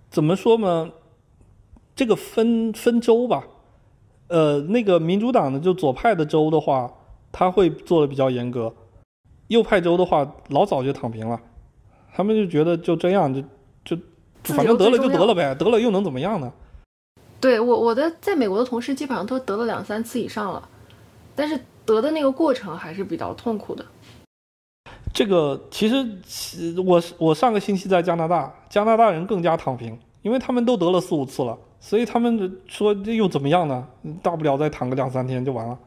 怎么说呢？这个分分州吧，呃，那个民主党的就左派的州的话，他会做的比较严格；右派州的话，老早就躺平了。他们就觉得就这样，就就反正得了就得了呗，得了又能怎么样呢？对我我的在美国的同事基本上都得了两三次以上了。但是得的那个过程还是比较痛苦的。这个其实，我我上个星期在加拿大，加拿大人更加躺平，因为他们都得了四五次了，所以他们说这又怎么样呢？大不了再躺个两三天就完了。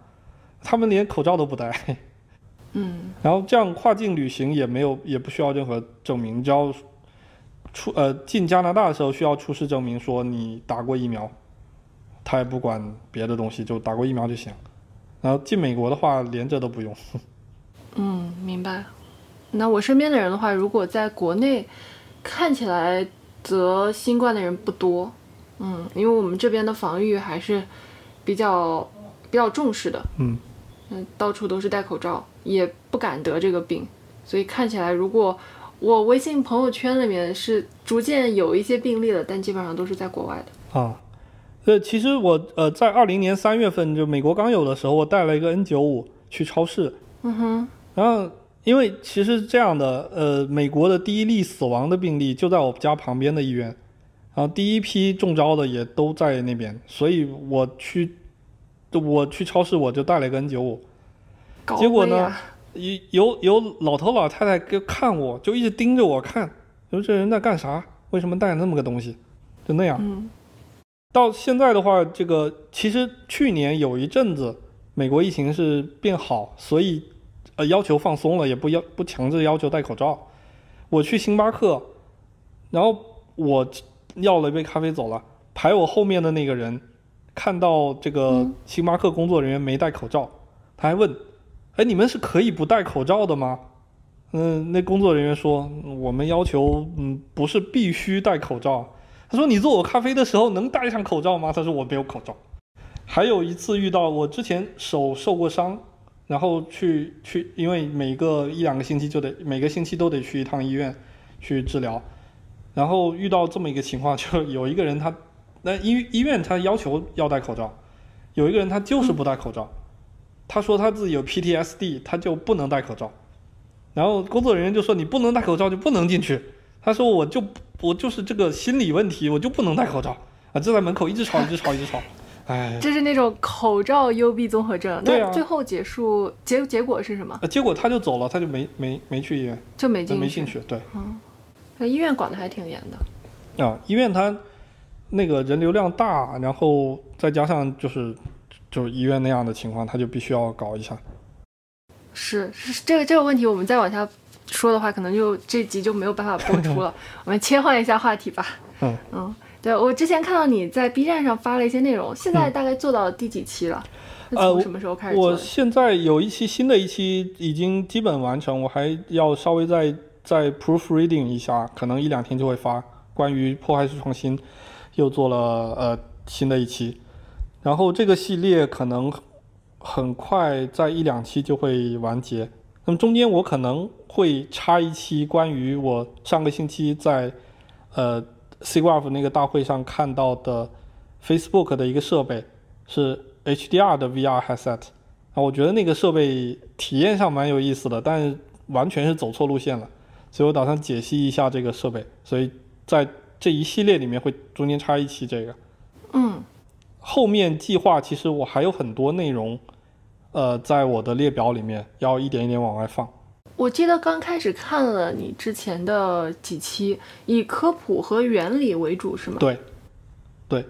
他们连口罩都不戴。嗯。然后这样跨境旅行也没有，也不需要任何证明，只要出呃进加拿大的时候需要出示证明，说你打过疫苗，他也不管别的东西，就打过疫苗就行。然后进美国的话，连这都不用。嗯，明白。那我身边的人的话，如果在国内，看起来得新冠的人不多。嗯，因为我们这边的防御还是比较比较重视的。嗯嗯，到处都是戴口罩，也不敢得这个病。所以看起来，如果我微信朋友圈里面是逐渐有一些病例了，但基本上都是在国外的。啊。呃，其实我呃在二零年三月份就美国刚有的时候，我带了一个 N 九五去超市。嗯哼。然后因为其实这样的，呃，美国的第一例死亡的病例就在我家旁边的医院，然后第一批中招的也都在那边，所以我去，我去超市我就带了一个 N 九五。结果呢，有有有老头老太太就看我就一直盯着我看，说这人在干啥？为什么带那么个东西？就那样。嗯。到现在的话，这个其实去年有一阵子，美国疫情是变好，所以呃要求放松了，也不要不强制要求戴口罩。我去星巴克，然后我要了一杯咖啡走了，排我后面的那个人看到这个星巴克工作人员没戴口罩，他还问：“哎，你们是可以不戴口罩的吗？”嗯，那工作人员说：“我们要求嗯不是必须戴口罩。”他说：“你做我咖啡的时候能戴上口罩吗？”他说：“我没有口罩。”还有一次遇到我之前手受过伤，然后去去，因为每个一两个星期就得每个星期都得去一趟医院去治疗，然后遇到这么一个情况，就有一个人他那医医院他要求要戴口罩，有一个人他就是不戴口罩，他说他自己有 PTSD，他就不能戴口罩，然后工作人员就说：“你不能戴口罩就不能进去。”他说：“我就。”我就是这个心理问题，我就不能戴口罩啊！就在门口一直吵，一直吵，一直吵，哎，这是那种口罩幽闭综合症。那最后结束结结果是什么？结果他就走了，他就没没没去医院，就没进没进去。对，嗯，那医院管的还挺严的。啊，医院他那个人流量大，然后再加上就是就是医院那样的情况，他就必须要搞一下。是是这个这个问题，我们再往下。说的话可能就这集就没有办法播出了，我们切换一下话题吧。嗯嗯，对我之前看到你在 B 站上发了一些内容，现在大概做到第几期了？从什么时候开始？我现在有一期新的一期已经基本完成，我还要稍微再再 proofreading 一下，可能一两天就会发。关于破坏式创新，又做了呃新的一期，然后这个系列可能很快在一两期就会完结。那么中间我可能会插一期关于我上个星期在呃 SIGGRAPH 那个大会上看到的 Facebook 的一个设备是 HDR 的 VR headset 啊，我觉得那个设备体验上蛮有意思的，但是完全是走错路线了，所以我打算解析一下这个设备，所以在这一系列里面会中间插一期这个。嗯，后面计划其实我还有很多内容，呃，在我的列表里面要一点一点往外放。我记得刚开始看了你之前的几期，以科普和原理为主，是吗？对，对，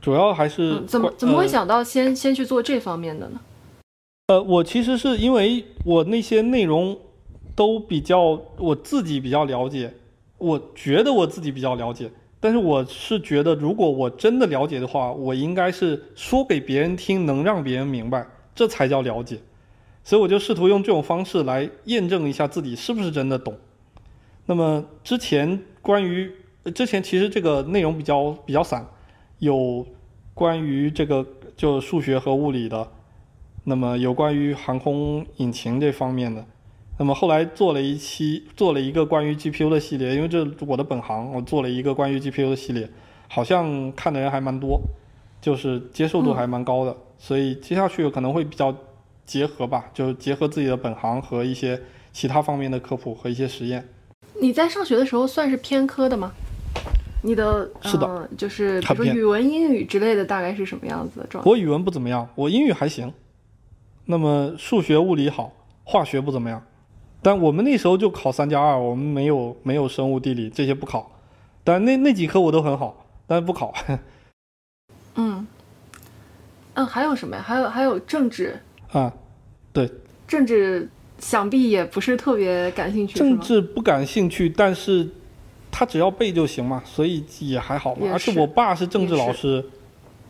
主要还是、嗯，怎么怎么会呃想到先、先去做这方面的呢？呃，我其实是因为我那些内容都比较我自己比较了解，我觉得我自己比较了解，但是我是觉得如果我真的了解的话，我应该是说给别人听，能让别人明白，这才叫了解。所以我就试图用这种方式来验证一下自己是不是真的懂。那么之前关于之前其实这个内容比较比较散，有关于这个就数学和物理的，那么有关于航空引擎这方面的，那么后来做了一期，做了一个关于 GPU 的系列，因为这是我的本行，我做了一个关于 GPU 的系列，好像看的人还蛮多，就是接受度还蛮高的，所以接下去可能会比较结合吧，就是结合自己的本行和一些其他方面的科普和一些实验。你在上学的时候算是偏科的吗？你的是的呃就是比如说语文、英语之类的，大概是什么样子的状态？我语文不怎么样，我英语还行，那么数学、物理好，化学不怎么样。但我们那时候就考三加二，我们没有没有生物、地理这些不考，但那那几科我都很好，但是不考。嗯嗯，还有什么呀？还有还有政治，啊，对政治想必也不是特别感兴趣，政？治不感兴趣，但是他只要背就行嘛，所以也还好嘛。而且我爸是政治老师，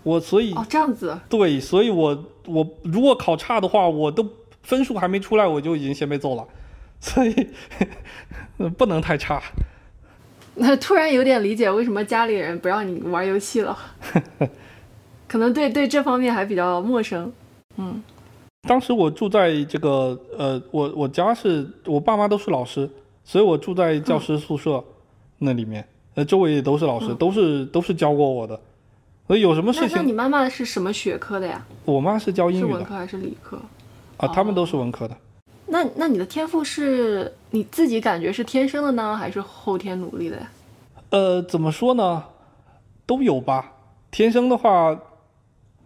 我所以哦，这样子，对，所以我我如果考差的话，我都分数还没出来，我就已经先被揍了，所以 不能太差。那突然有点理解为什么家里人不让你玩游戏了，可能对对这方面还比较陌生。嗯当时我住在这个呃，我我家是我爸妈都是老师，所以我住在教师宿舍那里面，呃，周围也都是老师，嗯都是都是教过我的，所以有什么事情，那你妈妈是什么学科的呀？我妈是教英语的是文科还是理科？啊，他们都是文科的。那那你的天赋是你自己感觉是天生的呢，还是后天努力的呀？呃，怎么说呢，都有吧。天生的话，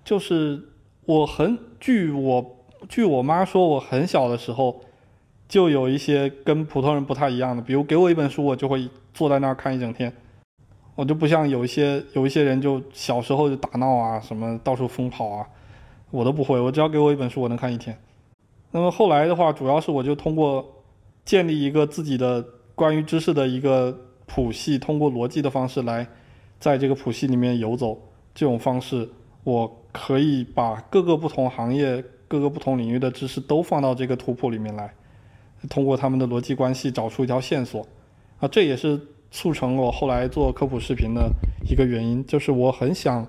就是我很据我据我妈说，我很小的时候就有一些跟普通人不太一样的，比如给我一本书，我就会坐在那儿看一整天。我就不像有一些有一些人，就小时候就打闹啊，什么到处疯跑啊，我都不会。我只要给我一本书，我能看一天。那么后来的话，主要是我就通过建立一个自己的关于知识的一个谱系，通过逻辑的方式来在这个谱系里面游走。这种方式，我可以把各个不同行业、各个不同领域的知识都放到这个图谱里面来，通过他们的逻辑关系找出一条线索。啊，这也是促成我后来做科普视频的一个原因，就是我很想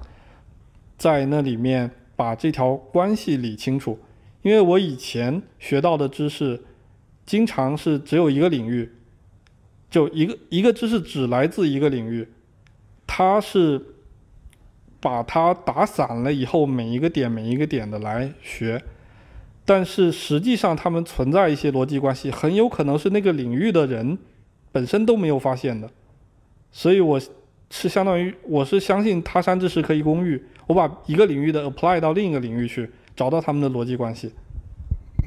在那里面把这条关系理清楚，因为我以前学到的知识，经常是只有一个领域，就一个一个知识只来自一个领域，它是把它打散了以后，每一个点每一个点的来学，但是实际上它们存在一些逻辑关系，很有可能是那个领域的人本身都没有发现的，所以我是相当于我是相信他山之石可以攻玉，我把一个领域的 apply 到另一个领域去，找到他们的逻辑关系，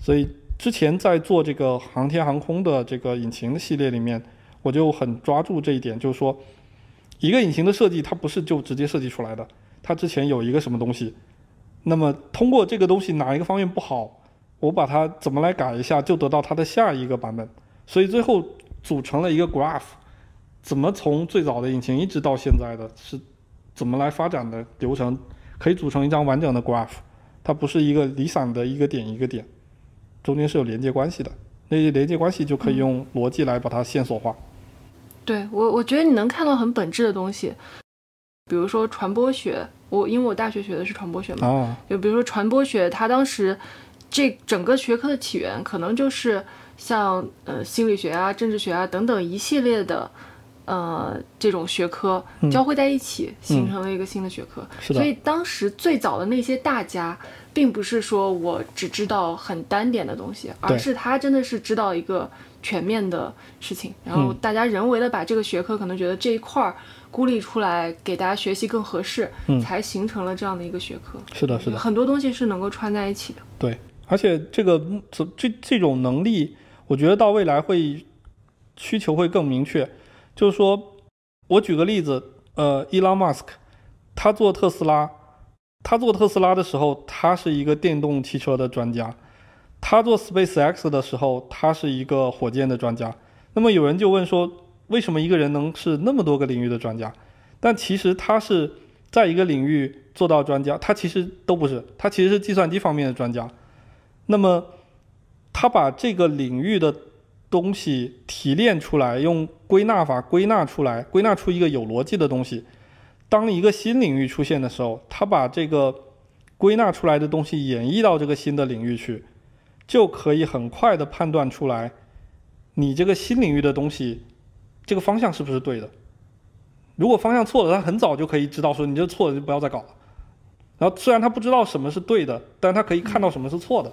所以之前在做这个航天航空的这个引擎的系列里面，我就很抓住这一点，就是说，一个引擎的设计它不是就直接设计出来的，它之前有一个什么东西，那么通过这个东西哪一个方面不好，我把它怎么来改一下，就得到它的下一个版本，所以最后组成了一个 graph，怎么从最早的引擎一直到现在的是怎么来发展的流程，可以组成一张完整的 graph，它不是一个离散的一个点一个点，中间是有连接关系的，那些连接关系就可以用逻辑来把它线索化。对我，我觉得你能看到很本质的东西，比如说传播学，我因为我大学学的是传播学嘛，哦，就比如说传播学，它当时这整个学科的起源可能就是像呃心理学啊、政治学啊等等一系列的呃这种学科交汇在一起，形成了一个新的学科。所以当时最早的那些大家，并不是说我只知道很单点的东西，而是他真的是知道一个全面的事情，然后大家人为的把这个学科可能觉得这一块儿孤立出来，给大家学习更合适，才形成了这样的一个学科。是的，是的，很多东西是能够串在一起的。对，而且这个这这这种能力，我觉得到未来会需求会更明确。就是说，我举个例子，呃，伊朗马斯克，他做特斯拉，他做特斯拉的时候，他是一个电动汽车的专家；他做 SpaceX 的时候，他是一个火箭的专家。那么有人就问说，为什么一个人能是那么多个领域的专家？但其实他是在一个领域做到专家，他其实都不是，他其实是计算机方面的专家。那么，他把这个领域的东西提炼出来，用归纳法归纳出来，归纳出一个有逻辑的东西。当一个新领域出现的时候，他把这个归纳出来的东西演绎到这个新的领域去，就可以很快的判断出来，你这个新领域的东西，这个方向是不是对的。如果方向错了，他很早就可以知道说你这错了就不要再搞了。然后虽然他不知道什么是对的，但他可以看到什么是错的。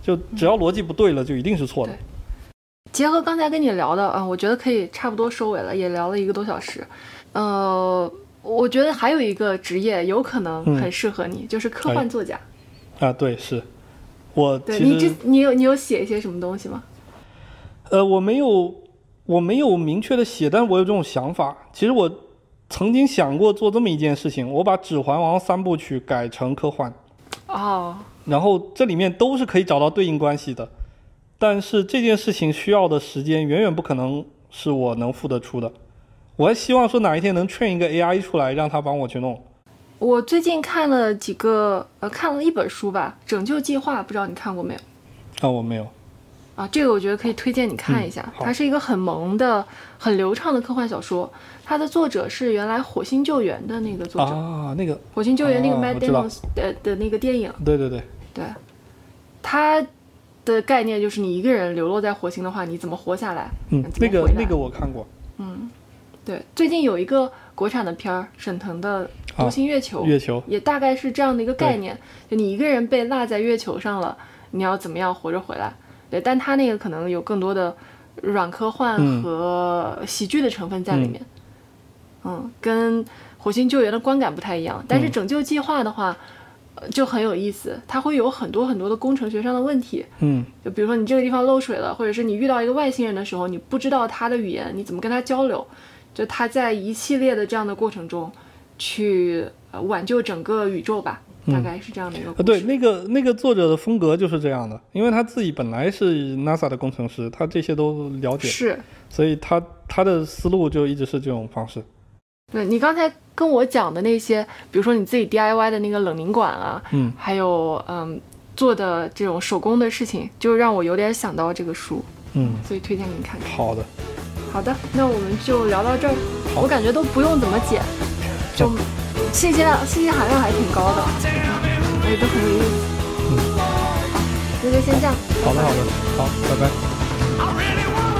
就只要逻辑不对了，就一定是错的。结合刚才跟你聊的啊，我觉得可以差不多收尾了，也聊了一个多小时。呃，我觉得还有一个职业有可能很适合你，就是科幻作家。啊，对，是我对你这你有你有写一些什么东西吗？呃，我没有我没有明确的写，但是我有这种想法。其实我曾经想过做这么一件事情，我把《指环王》三部曲改成科幻。哦，然后这里面都是可以找到对应关系的，但是这件事情需要的时间远远不可能是我能付得出的。我还希望说哪一天能劝一个 AI 出来，让他帮我去弄。我最近看了几个，呃，看了一本书吧，《拯救计划》，不知道你看过没有？啊，我没有。啊，这个我觉得可以推荐你看一下，它是一个很萌的、很流畅的科幻小说。它的作者是原来《火星救援》的那个作者，啊，那个，火星救援》那个哦 Matt 我知道 Damon 的的那个电影，对对对，对，它的概念就是你一个人流落在火星的话，你怎么活下来？嗯那个那个我看过，对，最近有一个国产的片儿，沈腾的《独行月球》月球，也大概是这样的一个概念，就你一个人被落在月球上了，你要怎么样活着回来？对，但他那个可能有更多的软科幻嗯和喜剧的成分在里面，嗯跟火星救援的观感不太一样。但是嗯拯救计划的话，呃就很有意思，它会有很多很多的工程学上的问题，嗯就比如说你这个地方漏水了，或者是你遇到一个外星人的时候，你不知道他的语言，你怎么跟他交流？就他在一系列的这样的过程中，去呃挽救整个宇宙吧，大概是这样的一个对，那个那个作者的风格就是这样的，因为他自己本来是 NASA 的工程师，他这些都了解，是，所以他他的思路就一直是这种方式。对你刚才跟我讲的那些，比如说你自己 DIY 的那个冷凝管啊，嗯，还有嗯做的这种手工的事情，就让我有点想到这个书，嗯，所以推荐给你看看。好的，好的，那我们就聊到这儿，我感觉都不用怎么剪，就信息量、信息含量还挺高的，也都很有意思。嗯好，那就先这样。好的，好的，好，拜拜。I really want